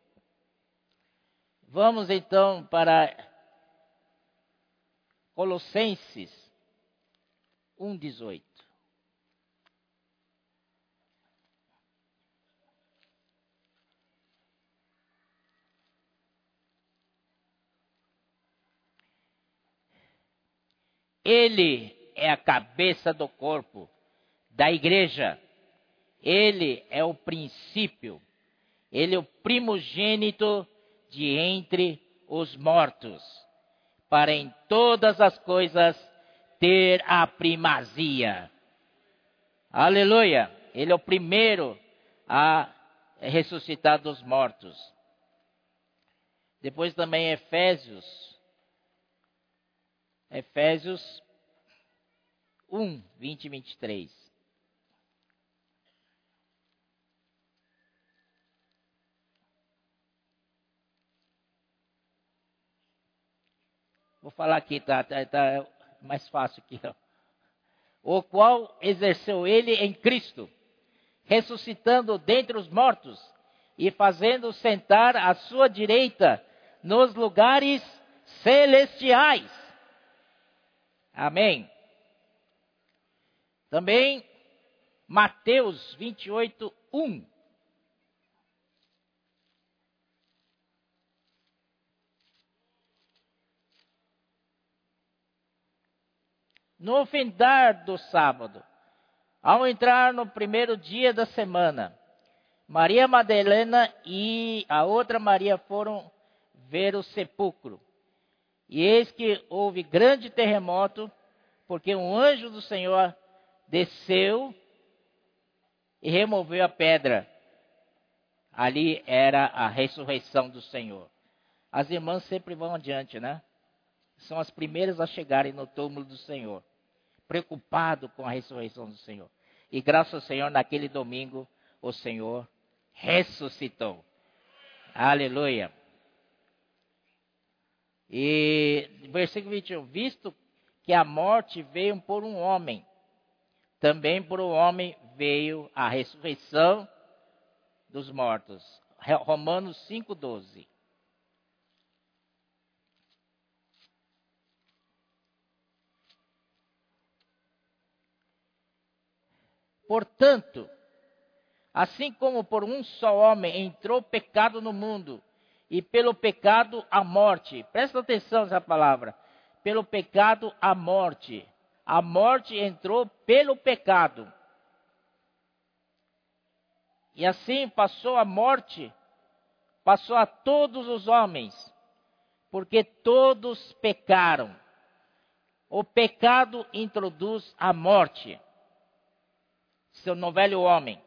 Vamos então para Colossenses 1,18. Ele é a cabeça do corpo, da igreja. Ele é o princípio. Ele é o primogênito de entre os mortos, para em todas as coisas ter a primazia. Aleluia! Ele é o primeiro a ressuscitar dos mortos. Depois também Efésios. Efésios 1, 20 e 23. Vou falar aqui, tá, tá, tá mais fácil aqui. Ó. O qual exerceu ele em Cristo, ressuscitando dentre os mortos e fazendo sentar à sua direita nos lugares celestiais. Amém. Também Mateus 28, 1. No findar do sábado, ao entrar no primeiro dia da semana, Maria Madalena e a outra Maria foram ver o sepulcro. E eis que houve grande terremoto, porque um anjo do Senhor desceu e removeu a pedra. Ali era a ressurreição do Senhor. As irmãs sempre vão adiante, né? São as primeiras a chegarem no túmulo do Senhor preocupado com a ressurreição do Senhor. E graças ao Senhor, naquele domingo, o Senhor ressuscitou. Aleluia. E versículo 21, visto que a morte veio por um homem, também por um homem veio a ressurreição dos mortos. Romanos 5,12. Portanto, assim como por um só homem entrou pecado no mundo, e pelo pecado a morte, presta atenção nessa palavra, pelo pecado a morte, a morte entrou pelo pecado. E assim passou a morte, passou a todos os homens, porque todos pecaram. O pecado introduz a morte seu no velho homem.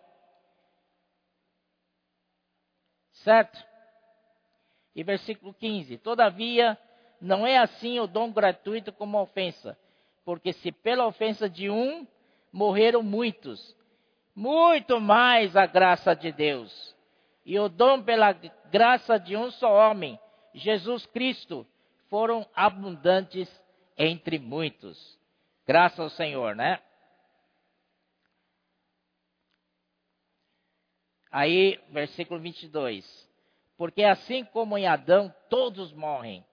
Certo? E versículo 15: Todavia, não é assim o dom gratuito como a ofensa, porque se pela ofensa de um morreram muitos, muito mais a graça de Deus. E o dom pela graça de um só homem, Jesus Cristo, foram abundantes entre muitos. Graças ao Senhor, né? Aí, versículo 22. Porque assim como em Adão todos morrem,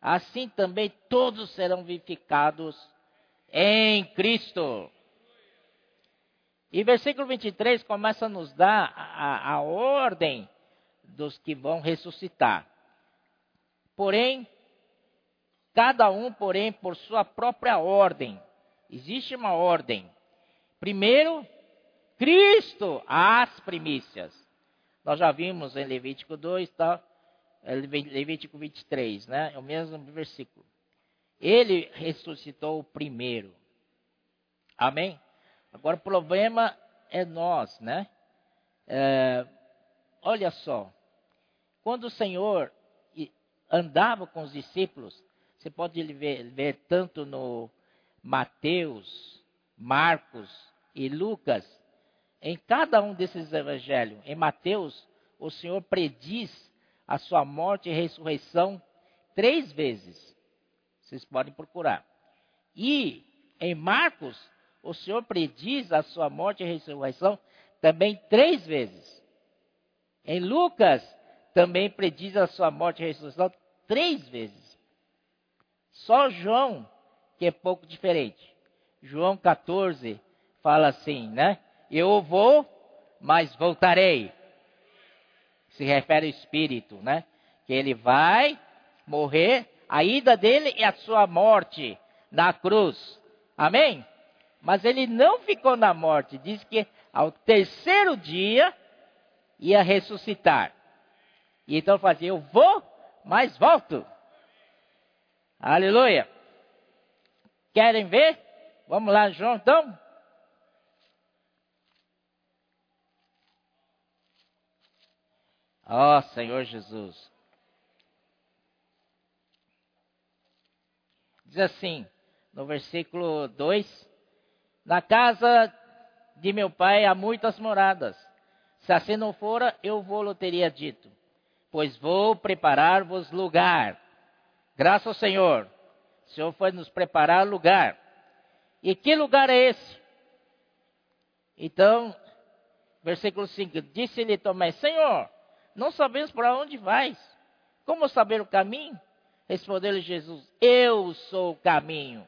assim também todos serão vivificados em Cristo. E versículo 23 começa a nos dar a, a ordem dos que vão ressuscitar. Porém, cada um, porém, por sua própria ordem. Existe uma ordem. Primeiro, Cristo as primícias. Nós já vimos em Levítico 2, tá? É, Levítico 23, né? É o mesmo versículo. Ele ressuscitou o primeiro. Amém? Agora o problema é nós, né? É, olha só. Quando o Senhor andava com os discípulos, você pode ver, ver tanto no Mateus, Marcos e Lucas, em cada um desses evangelhos, em Mateus, o Senhor prediz a sua morte e ressurreição três vezes. Vocês podem procurar. E em Marcos, o Senhor prediz a sua morte e ressurreição também três vezes. Em Lucas, também prediz a sua morte e ressurreição três vezes. Só João, que é pouco diferente. João 14 fala assim, né? Eu vou, mas voltarei. Se refere ao Espírito, né? Que ele vai morrer, a ida dele é a sua morte na cruz. Amém? Mas ele não ficou na morte. Diz que ao terceiro dia ia ressuscitar. E então fazia, eu vou, mas volto. Aleluia. Querem ver? Vamos lá, João, então. Ó oh, Senhor Jesus. Diz assim, no versículo 2: Na casa de meu pai há muitas moradas. Se assim não fora, eu vou-lhe teria dito, pois vou preparar-vos lugar. Graças ao Senhor. O Senhor foi nos preparar lugar. E que lugar é esse? Então, versículo 5: Disse-lhe Tomé: Senhor, não sabemos para onde vais. Como saber o caminho? Respondeu-lhe Jesus: Eu sou o caminho,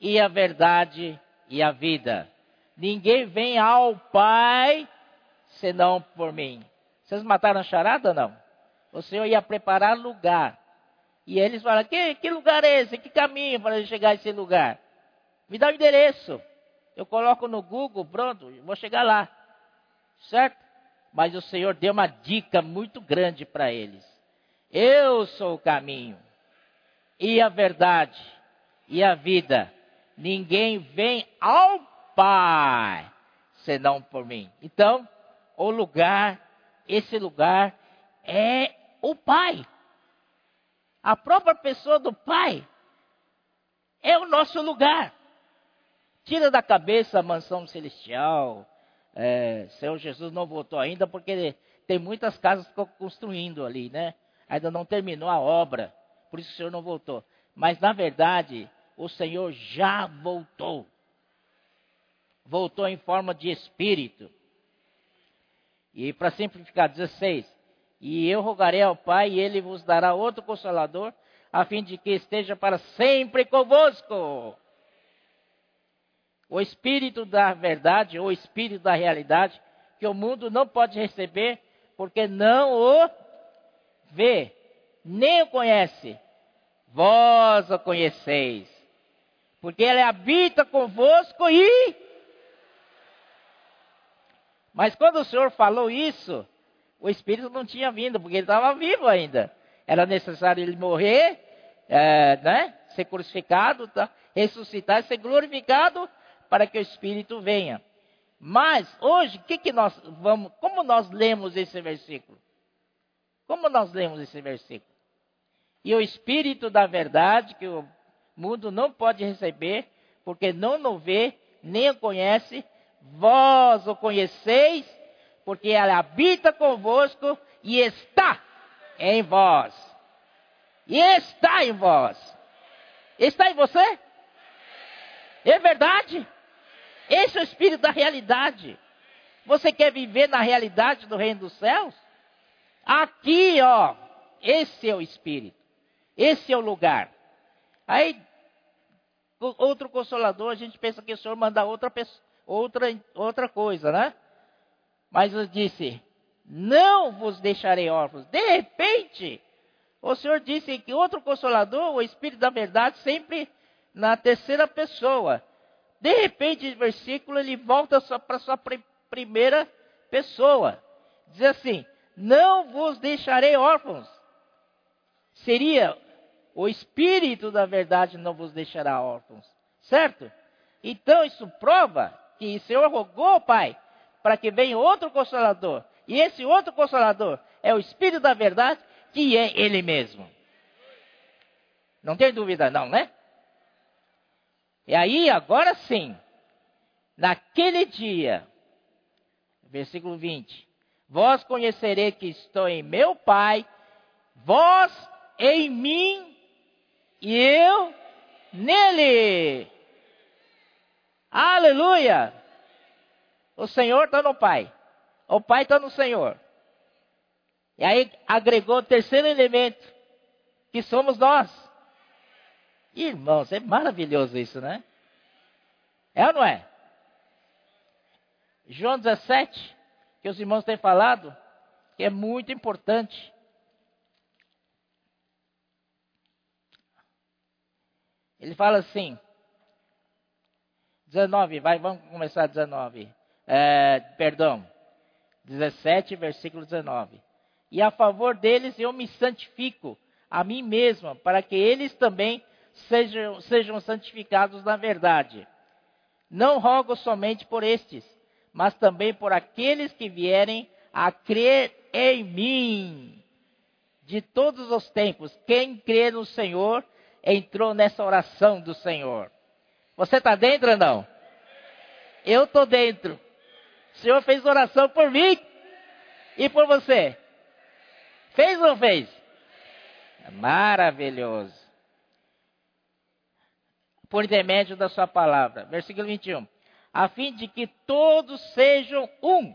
e a verdade e a vida. Ninguém vem ao Pai senão por mim. Vocês mataram a charada ou não? O Senhor ia preparar lugar. E eles falam: que, que lugar é esse? Que caminho para chegar a esse lugar? Me dá o endereço. Eu coloco no Google, pronto, vou chegar lá. Certo? Mas o Senhor deu uma dica muito grande para eles. Eu sou o caminho, e a verdade, e a vida. Ninguém vem ao Pai senão por mim. Então, o lugar, esse lugar é o Pai. A própria pessoa do Pai é o nosso lugar. Tira da cabeça a mansão celestial, é, Senhor Jesus não voltou ainda porque tem muitas casas que estão construindo ali, né? Ainda não terminou a obra, por isso o Senhor não voltou. Mas na verdade, o Senhor já voltou. Voltou em forma de espírito. E para simplificar, 16: E eu rogarei ao Pai, e ele vos dará outro consolador, a fim de que esteja para sempre convosco o espírito da verdade, ou espírito da realidade, que o mundo não pode receber, porque não o vê, nem o conhece. Vós o conheceis, porque ele habita convosco e. Mas quando o Senhor falou isso, o Espírito não tinha vindo, porque ele estava vivo ainda. Era necessário ele morrer, é, né? ser crucificado, tá? ressuscitar, ser glorificado para que o Espírito venha. Mas hoje, que que nós vamos, como nós lemos esse versículo? Como nós lemos esse versículo? E o Espírito da verdade, que o mundo não pode receber, porque não o vê, nem o conhece, vós o conheceis, porque ele habita convosco e está em vós. E está em vós. Está em você? É verdade? Esse é o espírito da realidade. Você quer viver na realidade do reino dos céus? Aqui, ó, esse é o espírito. Esse é o lugar. Aí, outro consolador, a gente pensa que o Senhor manda outra, outra, outra coisa, né? Mas eu disse: Não vos deixarei órfãos. De repente, o Senhor disse que outro consolador, o Espírito da Verdade, sempre na terceira pessoa. De repente, o versículo ele volta para sua primeira pessoa. Diz assim: Não vos deixarei órfãos. Seria o Espírito da verdade não vos deixará órfãos. Certo? Então isso prova que o Senhor rogou, Pai, para que venha outro consolador. E esse outro consolador é o Espírito da verdade, que é Ele mesmo. Não tem dúvida, não, né? E aí, agora sim, naquele dia, versículo 20: Vós conhecereis que estou em meu Pai, vós em mim e eu nele. Aleluia! O Senhor está no Pai, o Pai está no Senhor. E aí agregou o terceiro elemento, que somos nós. Irmãos, é maravilhoso isso, né? É ou não é? João 17, que os irmãos têm falado, que é muito importante. Ele fala assim, 19, vai, vamos começar 19. É, perdão, 17, versículo 19. E a favor deles eu me santifico a mim mesma, para que eles também sejam, sejam santificados na verdade. Não rogo somente por estes, mas também por aqueles que vierem a crer em mim. De todos os tempos, quem crê no Senhor entrou nessa oração do Senhor. Você está dentro ou não? Eu estou dentro. O Senhor fez oração por mim e por você. Fez ou não fez? Maravilhoso. Por intermédio da sua palavra. Versículo 21. A fim de que todos sejam um.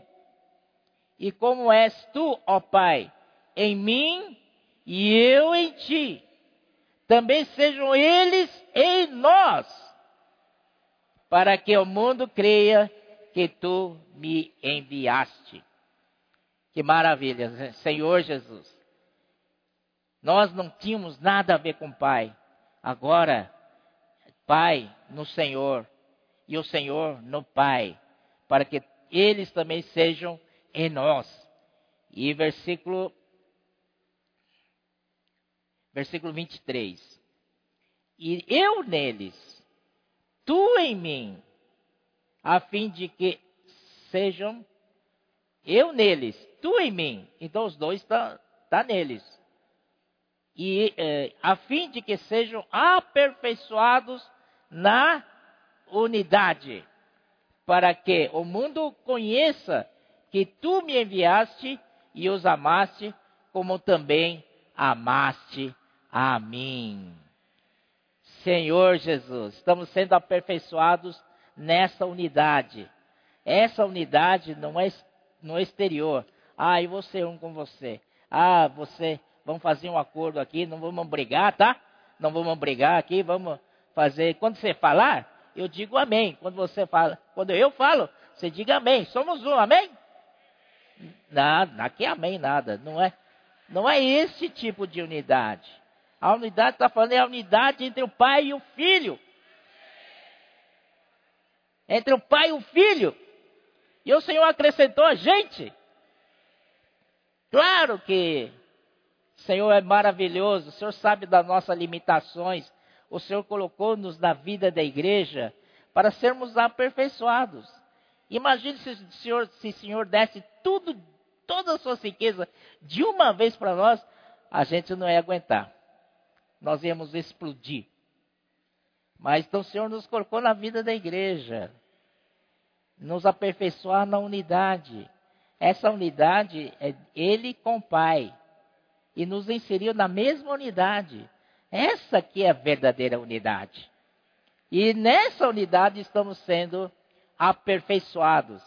E como és tu, ó Pai, em mim e eu em ti, também sejam eles em nós, para que o mundo creia que tu me enviaste. Que maravilha, Senhor Jesus. Nós não tínhamos nada a ver com o Pai. Agora, Pai no Senhor e o Senhor no Pai, para que eles também sejam em nós. E versículo versículo 23. E eu neles, tu em mim, a fim de que sejam eu neles, tu em mim. Então os dois estão tá, tá neles e eh, a fim de que sejam aperfeiçoados na unidade, para que o mundo conheça que tu me enviaste e os amaste, como também amaste a mim. Senhor Jesus, estamos sendo aperfeiçoados nessa unidade. Essa unidade não é no exterior. Ah, eu vou ser um com você. Ah, você Vamos fazer um acordo aqui, não vamos brigar, tá? Não vamos brigar aqui, vamos fazer. Quando você falar, eu digo amém. Quando você fala, quando eu falo, você diga amém. Somos um, amém? Nada, aqui é amém nada. Não é, não é esse tipo de unidade. A unidade está falando é a unidade entre o pai e o filho. Entre o pai e o filho. E o Senhor acrescentou a gente. Claro que Senhor é maravilhoso, o Senhor sabe das nossas limitações. O Senhor colocou-nos na vida da igreja para sermos aperfeiçoados. Imagine se o Senhor, se o Senhor desse tudo, toda a sua riqueza de uma vez para nós, a gente não ia aguentar. Nós íamos explodir. Mas então o Senhor nos colocou na vida da igreja, nos aperfeiçoar na unidade. Essa unidade é Ele com o Pai e nos inseriu na mesma unidade. Essa que é a verdadeira unidade. E nessa unidade estamos sendo aperfeiçoados.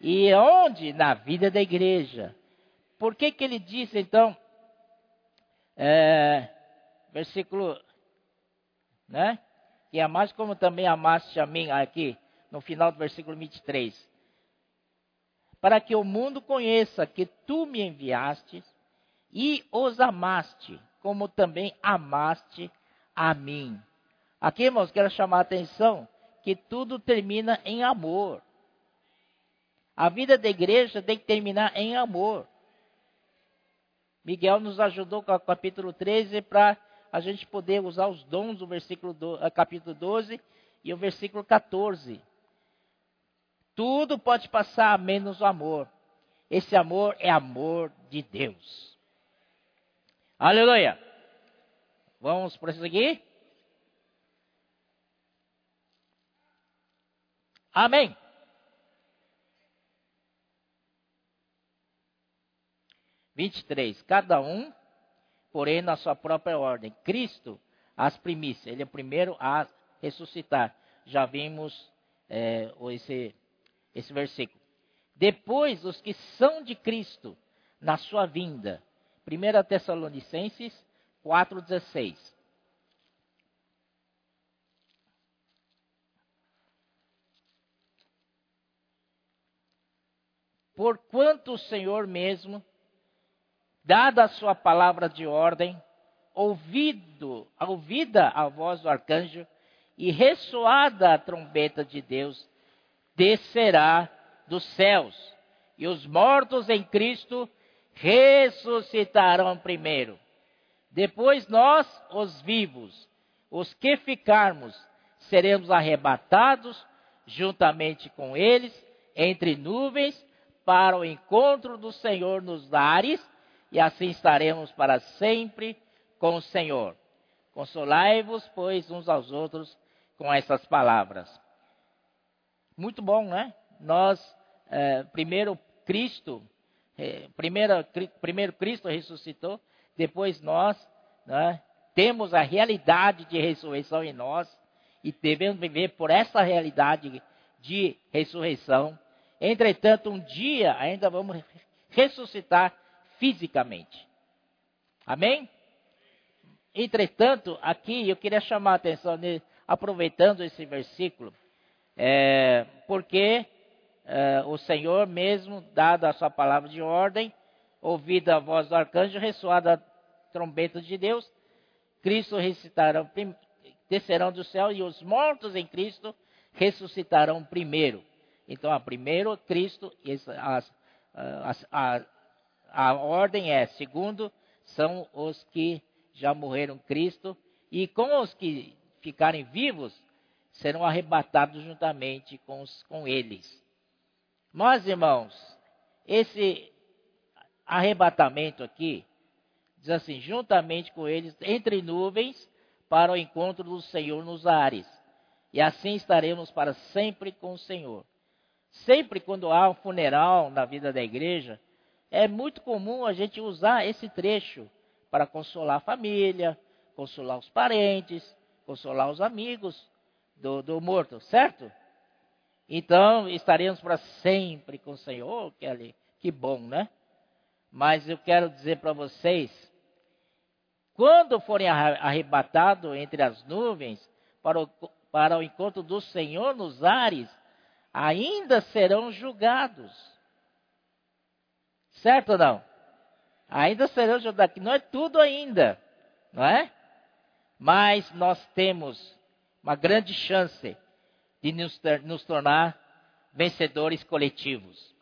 E onde? Na vida da igreja. Por que, que ele disse então, é, versículo, né? E amaste como também amaste a mim, aqui, no final do versículo 23. Para que o mundo conheça que tu me enviastes e os amaste, como também amaste a mim. Aqui, irmãos, quero chamar a atenção que tudo termina em amor. A vida da igreja tem que terminar em amor. Miguel nos ajudou com o capítulo 13 para a gente poder usar os dons do versículo do, eh, capítulo 12 e o versículo 14. Tudo pode passar menos o amor. Esse amor é amor de Deus. Aleluia. Vamos prosseguir? Amém. Vinte e três. Cada um, porém, na sua própria ordem. Cristo, as primícias. Ele é o primeiro a ressuscitar. Já vimos é, esse, esse versículo. Depois, os que são de Cristo, na sua vinda 1 Tessalonicenses 4,16. Porquanto o Senhor mesmo, dada a sua palavra de ordem, ouvido, ouvida a voz do arcanjo, e ressoada a trombeta de Deus, descerá dos céus, e os mortos em Cristo ressuscitarão primeiro. Depois nós, os vivos, os que ficarmos, seremos arrebatados juntamente com eles entre nuvens para o encontro do Senhor nos ares, e assim estaremos para sempre com o Senhor. Consolai-vos, pois, uns aos outros com essas palavras. Muito bom, né? Nós, é, primeiro Cristo, primeiro, primeiro Cristo ressuscitou, depois nós né, temos a realidade de ressurreição em nós e devemos viver por essa realidade de ressurreição. Entretanto, um dia ainda vamos ressuscitar fisicamente. Amém? Entretanto, aqui eu queria chamar a atenção, aproveitando esse versículo, é, porque é, o Senhor mesmo, dado a sua palavra de ordem, ouvida a voz do arcanjo, ressoada a trombeta de Deus, Cristo ressuscitarão, descerão do céu e os mortos em Cristo ressuscitarão primeiro. Então, a primeiro Cristo, a, a, a ordem é, segundo, são os que já morreram Cristo, e com os que ficarem vivos, serão arrebatados juntamente com, os, com eles. Mas, irmãos, esse arrebatamento aqui, diz assim, juntamente com eles, entre nuvens, para o encontro do Senhor nos ares. E assim estaremos para sempre com o Senhor. Sempre quando há um funeral na vida da igreja, é muito comum a gente usar esse trecho para consolar a família, consolar os parentes, consolar os amigos do, do morto, certo? Então estaremos para sempre com o Senhor, Kelly, que bom, né? Mas eu quero dizer para vocês, quando forem arrebatados entre as nuvens para o, para o encontro do Senhor nos ares, ainda serão julgados. Certo ou não? Ainda serão julgados. Não é tudo ainda, não é? Mas nós temos uma grande chance de nos, nos tornar vencedores coletivos.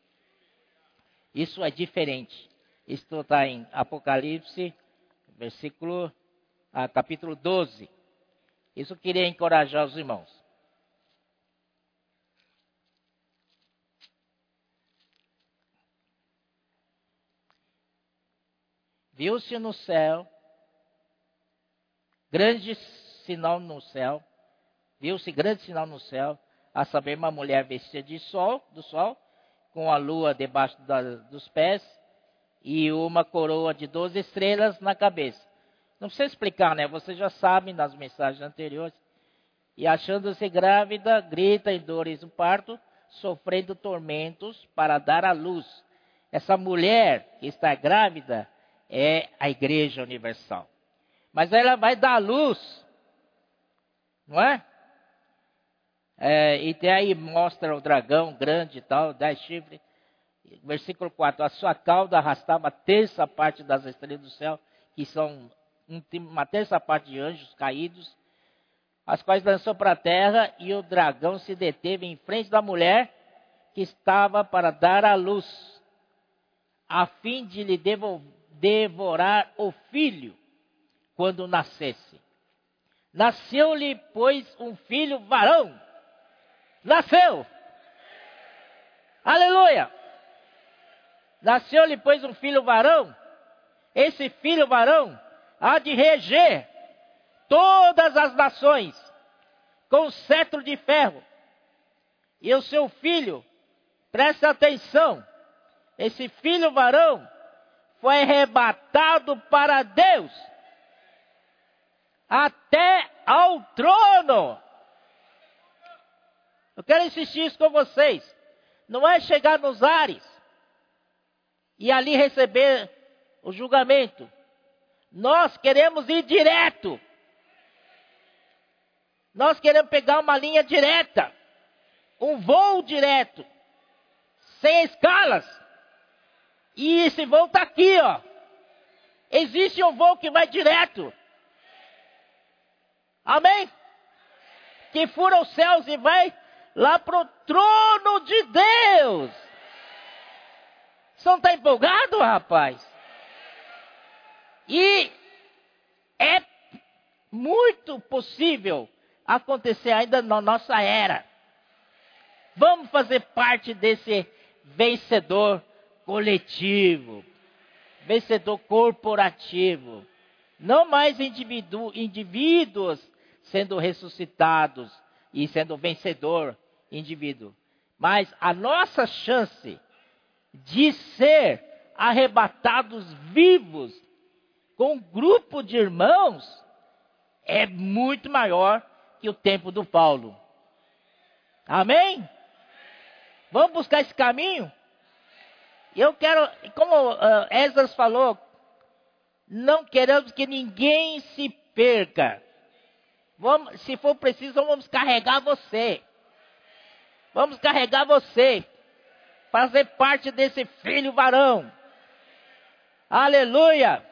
Isso é diferente. Isso está em Apocalipse, versículo, ah, capítulo 12. Isso eu queria encorajar os irmãos. Viu-se no céu, grande sinal no céu, viu-se grande sinal no céu, a saber, uma mulher vestida de sol, do sol, com a lua debaixo da, dos pés e uma coroa de 12 estrelas na cabeça. Não precisa explicar, né? Você já sabe nas mensagens anteriores. E achando-se grávida, grita em dores do parto, sofrendo tormentos para dar à luz. Essa mulher que está grávida é a Igreja Universal. Mas ela vai dar à luz, não é? É, e tem aí mostra o dragão grande e tal, dez chifres. Versículo 4: A sua cauda arrastava a terça parte das estrelas do céu, que são uma terça parte de anjos caídos, as quais lançou para a terra, e o dragão se deteve em frente da mulher que estava para dar à luz, a fim de lhe devorar o filho quando nascesse. Nasceu-lhe, pois, um filho varão Nasceu. Aleluia. Nasceu-lhe, pois, um filho varão. Esse filho varão há de reger todas as nações com cetro de ferro. E o seu filho, preste atenção, esse filho varão foi arrebatado para Deus até ao trono. Eu quero insistir isso com vocês. Não é chegar nos ares e ali receber o julgamento. Nós queremos ir direto. Nós queremos pegar uma linha direta, um voo direto, sem escalas. E esse voo está aqui, ó. Existe um voo que vai direto. Amém? que fura os céus e vai lá pro trono de Deus. Você não está empolgado, rapaz? E é muito possível acontecer ainda na nossa era. Vamos fazer parte desse vencedor coletivo, vencedor corporativo. Não mais indivíduo, indivíduos sendo ressuscitados e sendo vencedor indivíduo, mas a nossa chance de ser arrebatados vivos com um grupo de irmãos é muito maior que o tempo do Paulo. Amém? Vamos buscar esse caminho? Eu quero, como uh, Esdras falou, não queremos que ninguém se perca. Vamos, se for preciso, vamos carregar você. Vamos carregar você. Fazer parte desse filho varão. Aleluia!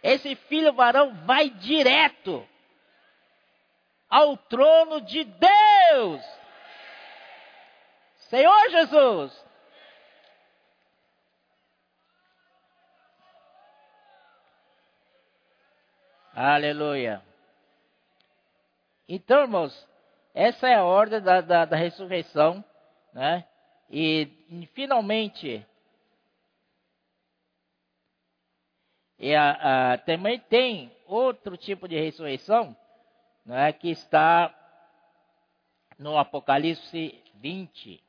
Esse filho varão vai direto ao trono de Deus. Senhor Jesus. Aleluia. Então, irmãos, essa é a ordem da, da, da ressurreição, né? E, finalmente, e a, a, também tem outro tipo de ressurreição, né, que está no Apocalipse 20,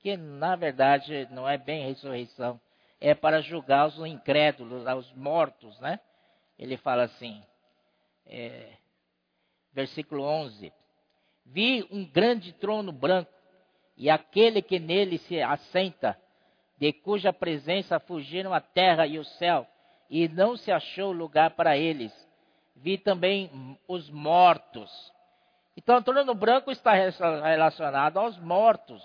que na verdade não é bem ressurreição, é para julgar os incrédulos, os mortos, né? Ele fala assim, é, versículo 11: Vi um grande trono branco e aquele que nele se assenta, de cuja presença fugiram a terra e o céu, e não se achou lugar para eles. Vi também os mortos. Então, o trono branco está relacionado aos mortos,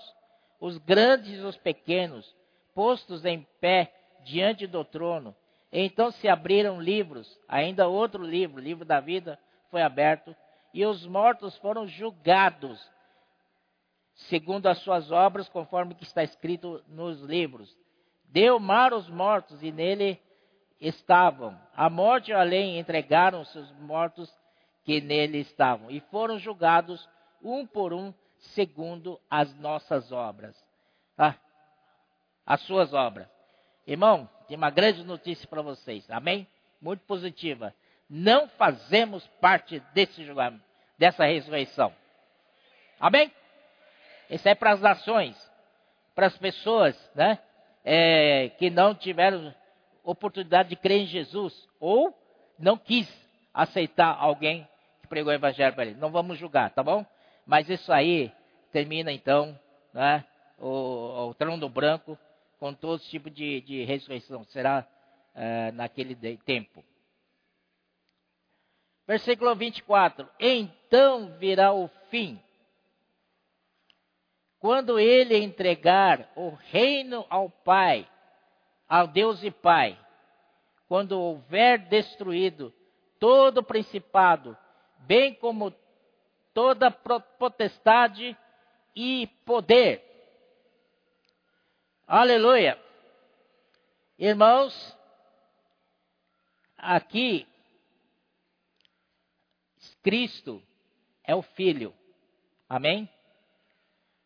os grandes e os pequenos, postos em pé diante do trono. Então se abriram livros, ainda outro livro, o livro da vida, foi aberto, e os mortos foram julgados, segundo as suas obras, conforme que está escrito nos livros. Deu mar aos mortos, e nele estavam. A morte e além entregaram seus mortos que nele estavam, e foram julgados um por um, segundo as nossas obras. Ah, as suas obras. Irmão, tem uma grande notícia para vocês. Amém? Muito positiva. Não fazemos parte desse julgamento, dessa ressurreição. Amém? Isso é para as nações, para as pessoas, né? É, que não tiveram oportunidade de crer em Jesus ou não quis aceitar alguém que pregou o evangelho para ele. Não vamos julgar, tá bom? Mas isso aí termina então, né? O, o trono branco com todo tipo de, de ressurreição. Será uh, naquele tempo. Versículo 24: Então virá o fim, quando ele entregar o reino ao Pai, ao Deus e Pai, quando houver destruído todo principado, bem como toda potestade e poder. Aleluia. Irmãos, aqui, Cristo é o Filho. Amém?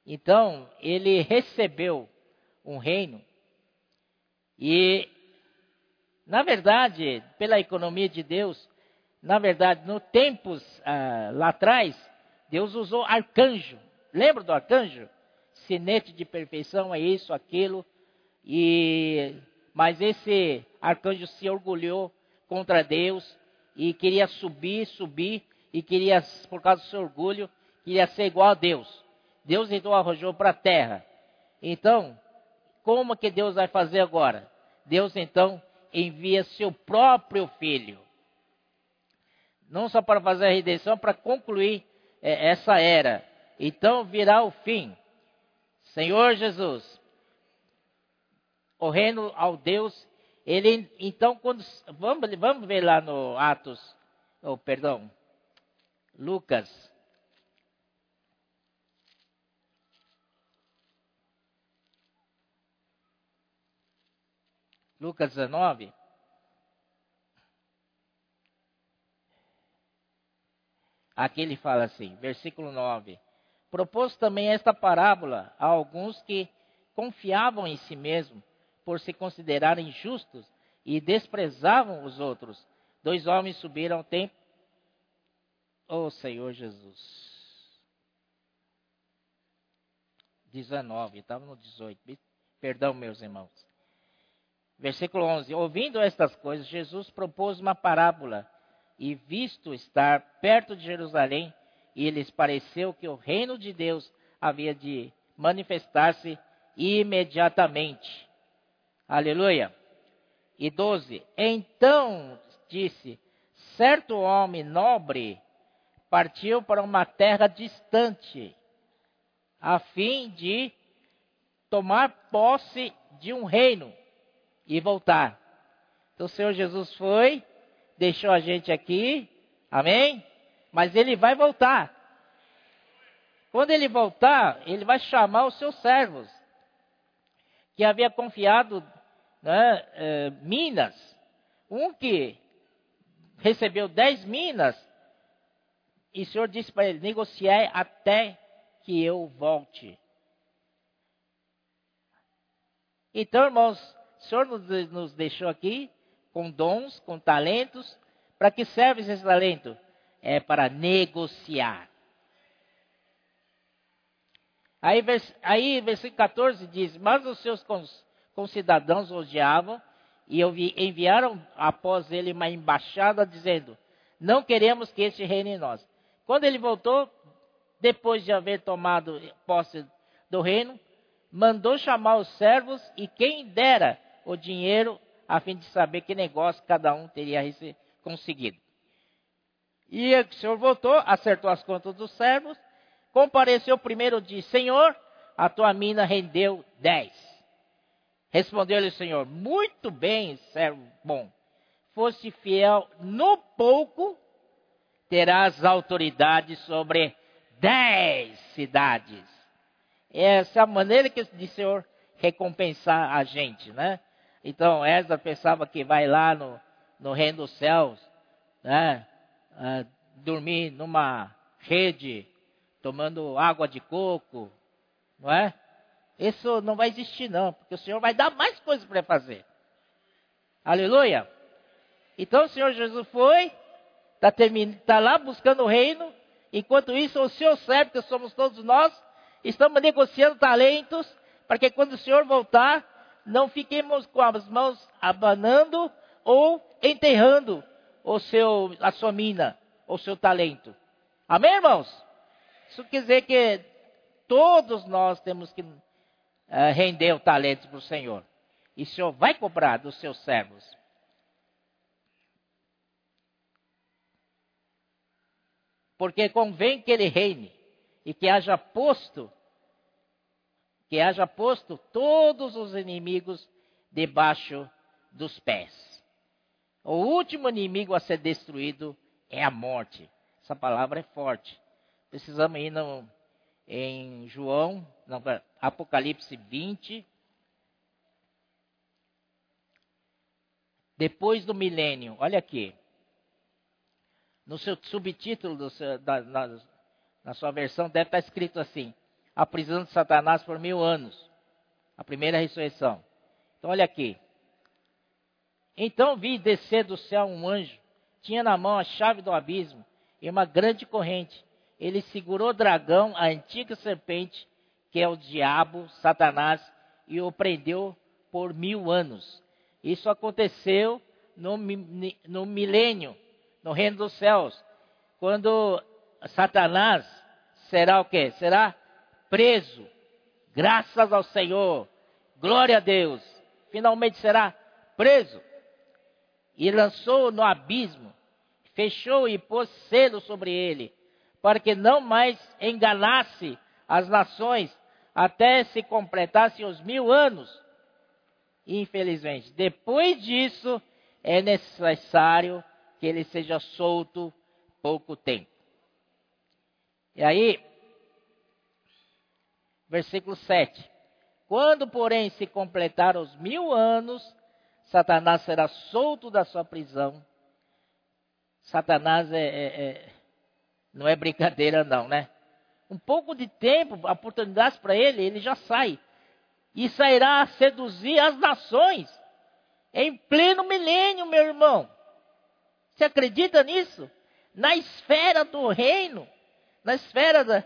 Então, ele recebeu um reino e, na verdade, pela economia de Deus, na verdade, no tempos ah, lá atrás, Deus usou arcanjo. Lembra do arcanjo? sinete de perfeição, é isso, aquilo. E mas esse arcanjo se orgulhou contra Deus e queria subir, subir e queria por causa do seu orgulho, queria ser igual a Deus. Deus então arrojou para a terra. Então, como que Deus vai fazer agora? Deus então envia seu próprio filho. Não só para fazer a redenção, para concluir é, essa era. Então virá o fim. Senhor Jesus, o reino ao Deus, ele então quando vamos, vamos ver lá no Atos, oh, perdão, Lucas. Lucas 19. Aqui ele fala assim, versículo 9: Propôs também esta parábola a alguns que confiavam em si mesmos, por se considerarem justos, e desprezavam os outros. Dois homens subiram ao templo. Oh Senhor Jesus. 19, estava no 18. Perdão, meus irmãos. Versículo 11: Ouvindo estas coisas, Jesus propôs uma parábola e visto estar perto de Jerusalém, e lhes pareceu que o reino de Deus havia de manifestar-se imediatamente. Aleluia. E 12: Então disse: certo homem nobre partiu para uma terra distante, a fim de tomar posse de um reino e voltar. Então o Senhor Jesus foi, deixou a gente aqui, amém? Mas ele vai voltar. Quando ele voltar, ele vai chamar os seus servos, que havia confiado né, eh, minas. Um que recebeu dez minas, e o Senhor disse para ele: negociai até que eu volte. Então, irmãos, o Senhor nos, deixou aqui com dons, com talentos. Para que serve esse talento? É para negociar. Aí, vers, aí versículo 14 diz: Mas os seus concidadãos odiavam e enviaram após ele uma embaixada dizendo: Não queremos que este reine em nós. Quando ele voltou, depois de haver tomado posse do reino, mandou chamar os servos e quem dera o dinheiro a fim de saber que negócio cada um teria conseguido. E o senhor voltou, acertou as contas dos servos, compareceu primeiro e disse: Senhor, a tua mina rendeu dez. Respondeu-lhe o Senhor: Muito bem, servo bom. Foste fiel no pouco, terás autoridade sobre dez cidades. Essa é a maneira que o Senhor recompensar a gente, né? Então, Esdras pensava que vai lá no, no reino dos céus, né? Uh, dormir numa rede, tomando água de coco, não é? Isso não vai existir não, porque o Senhor vai dar mais coisas para fazer. Aleluia. Então o Senhor Jesus foi, está tá lá buscando o reino, enquanto isso o Senhor serve, que somos todos nós, estamos negociando talentos, para que quando o Senhor voltar, não fiquemos com as mãos abanando ou enterrando o seu, a sua mina, o seu talento. Amém, irmãos? Isso quer dizer que todos nós temos que uh, render o talento para o Senhor. E o Senhor vai cobrar dos seus servos. Porque convém que ele reine e que haja posto que haja posto todos os inimigos debaixo dos pés. O último inimigo a ser destruído é a morte. Essa palavra é forte. Precisamos ir no, em João, não, Apocalipse 20. Depois do milênio, olha aqui. No seu subtítulo seu, da, na, na sua versão deve estar escrito assim: a prisão de Satanás por mil anos. A primeira ressurreição. Então, olha aqui. Então vi descer do céu um anjo, tinha na mão a chave do abismo e uma grande corrente. Ele segurou o dragão, a antiga serpente, que é o diabo, Satanás, e o prendeu por mil anos. Isso aconteceu no, no milênio, no reino dos céus, quando Satanás será o quê? Será preso. Graças ao Senhor. Glória a Deus. Finalmente será preso. E lançou no abismo. Fechou e pôs selo sobre ele. Para que não mais enganasse as nações até se completassem os mil anos. Infelizmente, depois disso, é necessário que ele seja solto pouco tempo. E aí, versículo 7. Quando, porém, se completar os mil anos, Satanás será solto da sua prisão. Satanás é, é, é, não é brincadeira, não, né? Um pouco de tempo, oportunidades para ele, ele já sai. E sairá a seduzir as nações. Em pleno milênio, meu irmão. Você acredita nisso? Na esfera do reino, na esfera da,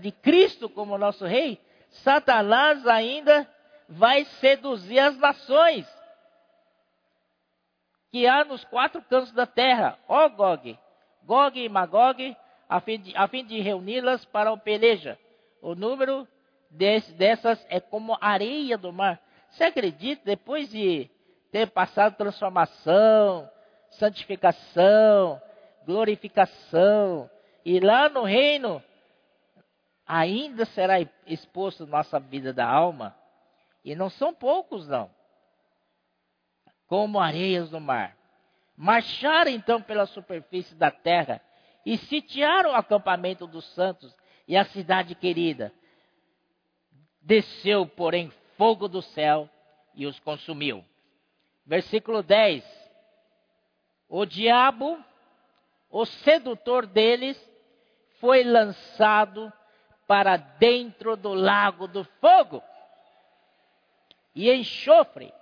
de Cristo como nosso rei, Satanás ainda vai seduzir as nações que há nos quatro cantos da terra, ó Gog, Gog e Magog, a fim de, de reuni-las para o peleja. O número desse, dessas é como areia do mar. Você acredita, depois de ter passado transformação, santificação, glorificação, e lá no reino, ainda será exposto nossa vida da alma, e não são poucos, não como areias do mar. Marcharam então pela superfície da terra e sitiaram o acampamento dos santos e a cidade querida. Desceu, porém, fogo do céu e os consumiu. Versículo 10. O diabo, o sedutor deles, foi lançado para dentro do lago do fogo e enxofre,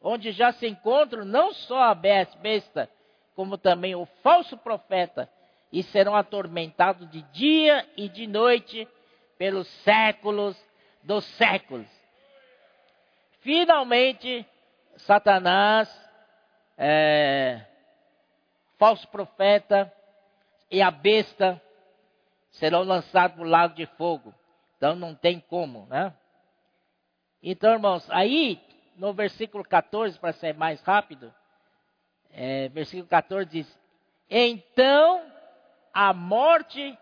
onde já se encontram não só a besta, como também o falso profeta, e serão atormentados de dia e de noite pelos séculos dos séculos. Finalmente, Satanás, é, falso profeta e a besta serão lançados no lago de fogo. Então não tem como, né? Então, irmãos, aí no versículo 14, para ser mais rápido, é, versículo 14 diz: Então a morte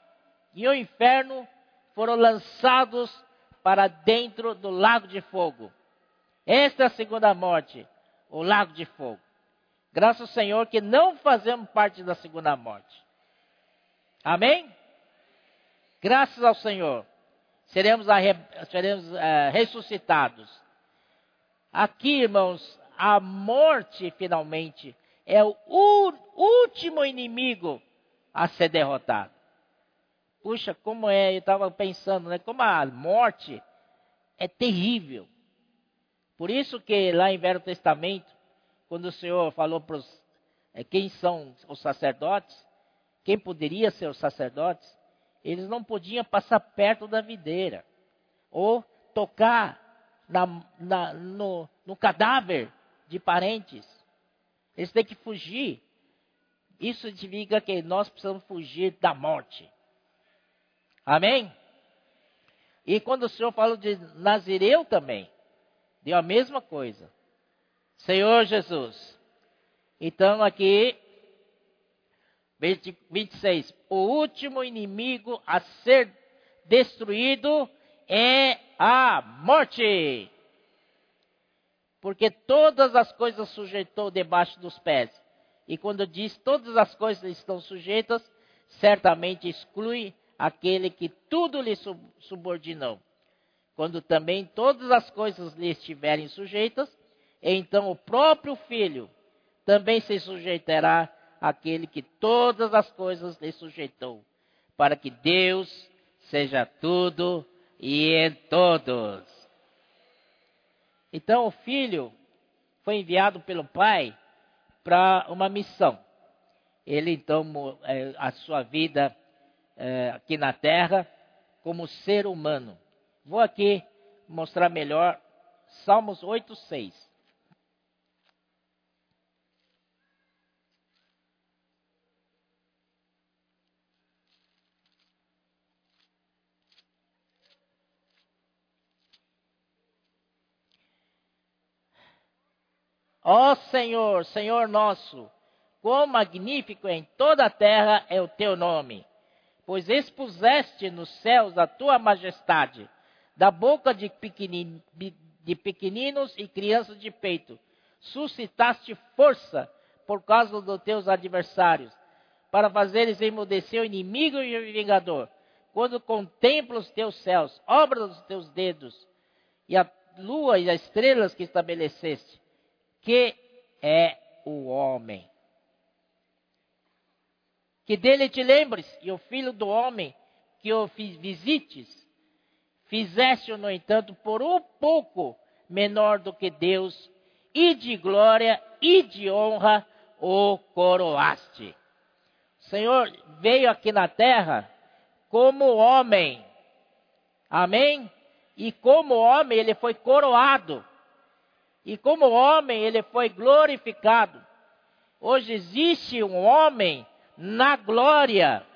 e o inferno foram lançados para dentro do lago de fogo. Esta é a segunda morte, o lago de fogo. Graças ao Senhor que não fazemos parte da segunda morte. Amém? Graças ao Senhor. Seremos, seremos uh, ressuscitados Aqui, irmãos, a morte finalmente é o último inimigo a ser derrotado. Puxa, como é, eu estava pensando, né? Como a morte é terrível. Por isso que lá em Velho Testamento, quando o Senhor falou para os é, quem são os sacerdotes, quem poderia ser os sacerdotes, eles não podiam passar perto da videira ou tocar na, na, no, no cadáver de parentes. Eles têm que fugir. Isso significa que nós precisamos fugir da morte. Amém? E quando o Senhor fala de Nazireu também, deu a mesma coisa. Senhor Jesus. Então aqui, 26. O último inimigo a ser destruído é a morte. Porque todas as coisas sujeitou debaixo dos pés. E quando diz todas as coisas estão sujeitas, certamente exclui aquele que tudo lhe subordinou. Quando também todas as coisas lhe estiverem sujeitas, então o próprio filho também se sujeitará àquele que todas as coisas lhe sujeitou, para que Deus seja tudo e em todos. Então o filho foi enviado pelo pai para uma missão. Ele então é, a sua vida é, aqui na terra como ser humano. Vou aqui mostrar melhor Salmos 8, 6. Ó Senhor, Senhor nosso, quão magnífico em toda a terra é o teu nome, pois expuseste nos céus a tua majestade, da boca de, de pequeninos e crianças de peito, suscitaste força por causa dos teus adversários, para fazeres emudecer o inimigo e o vingador. quando contemplo os teus céus, obra dos teus dedos, e a lua e as estrelas que estabeleceste, que é o homem. Que dele te lembres, e o filho do homem que o visites, fizeste, no entanto, por um pouco menor do que Deus, e de glória e de honra o coroaste. O Senhor veio aqui na terra como homem. Amém? E como homem ele foi coroado. E como homem ele foi glorificado. Hoje existe um homem na glória.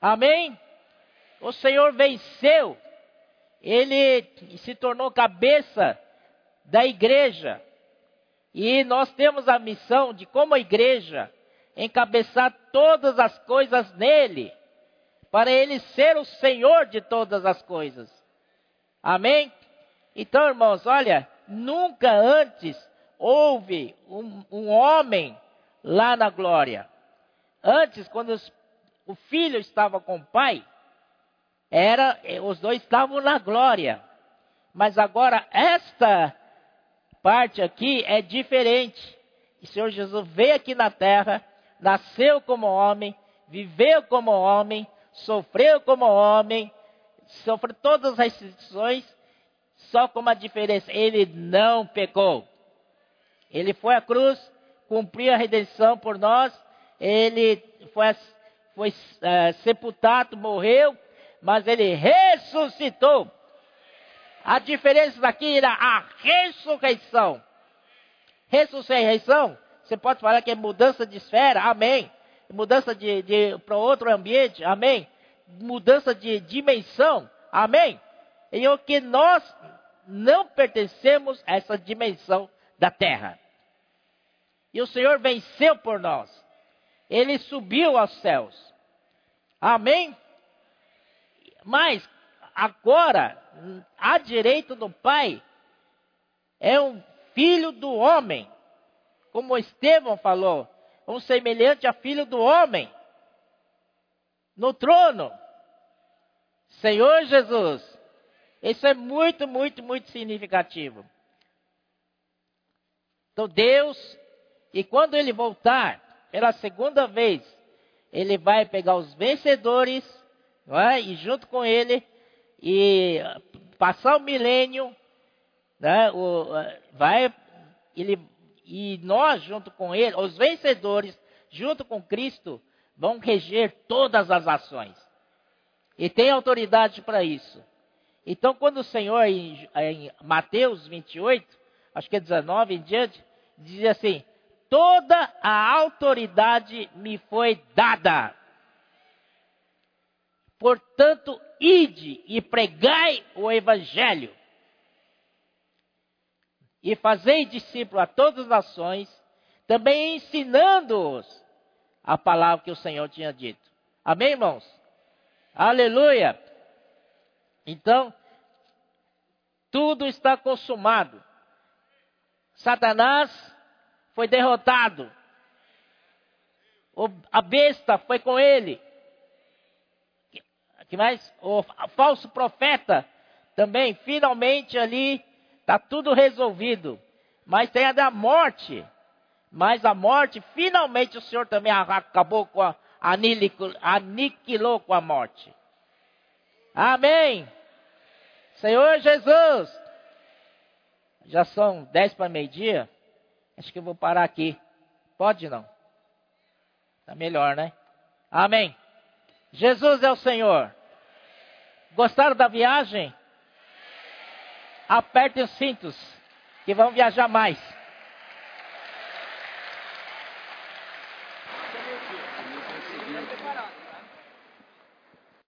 Amém? O Senhor venceu. Ele se tornou cabeça da igreja. E nós temos a missão de, como igreja, encabeçar todas as coisas nele, para ele ser o Senhor de todas as coisas. Amém? Então, irmãos, olha, nunca antes houve um, um homem lá na glória. Antes, quando os, o filho estava com o pai, era os dois estavam na glória. Mas agora esta parte aqui é diferente. O Senhor Jesus veio aqui na terra, nasceu como homem, viveu como homem, sofreu como homem, sofreu todas as restrições, só com uma diferença: ele não pecou. Ele foi à cruz, cumpriu a redenção por nós, ele foi, foi uh, sepultado, morreu, mas ele ressuscitou. A diferença daqui era a ressurreição. Ressurreição, você pode falar que é mudança de esfera, amém. Mudança de, de para outro ambiente, amém. Mudança de dimensão, amém. E o que nós não pertencemos a essa dimensão da terra. E o Senhor venceu por nós. Ele subiu aos céus. Amém? Mas agora, à direita do Pai, é um filho do homem. Como Estevão falou, um semelhante a filho do homem. No trono. Senhor Jesus. Isso é muito, muito, muito significativo. Então Deus, e quando ele voltar, pela segunda vez, ele vai pegar os vencedores, não é? e junto com ele e passar o milênio, né, o, vai, ele, e nós junto com ele, os vencedores, junto com Cristo, vão reger todas as ações. E tem autoridade para isso. Então, quando o Senhor, em, em, Mateus 28, acho que é 19 em diante, diz assim: Toda a autoridade me foi dada. Portanto, ide e pregai o evangelho. E fazei discípulo a todas as nações, também ensinando-os a palavra que o Senhor tinha dito. Amém, irmãos? Aleluia! Então, tudo está consumado. Satanás foi derrotado. A besta foi com ele que mais? O falso profeta também, finalmente ali está tudo resolvido. Mas tem a da morte. Mas a morte, finalmente o Senhor também acabou com a, aniquilou com a morte. Amém. Senhor Jesus. Já são dez para meio-dia. Acho que eu vou parar aqui. Pode não? Tá melhor, né? Amém. Jesus é o Senhor. Gostaram da viagem? Apertem os cintos, que vão viajar mais.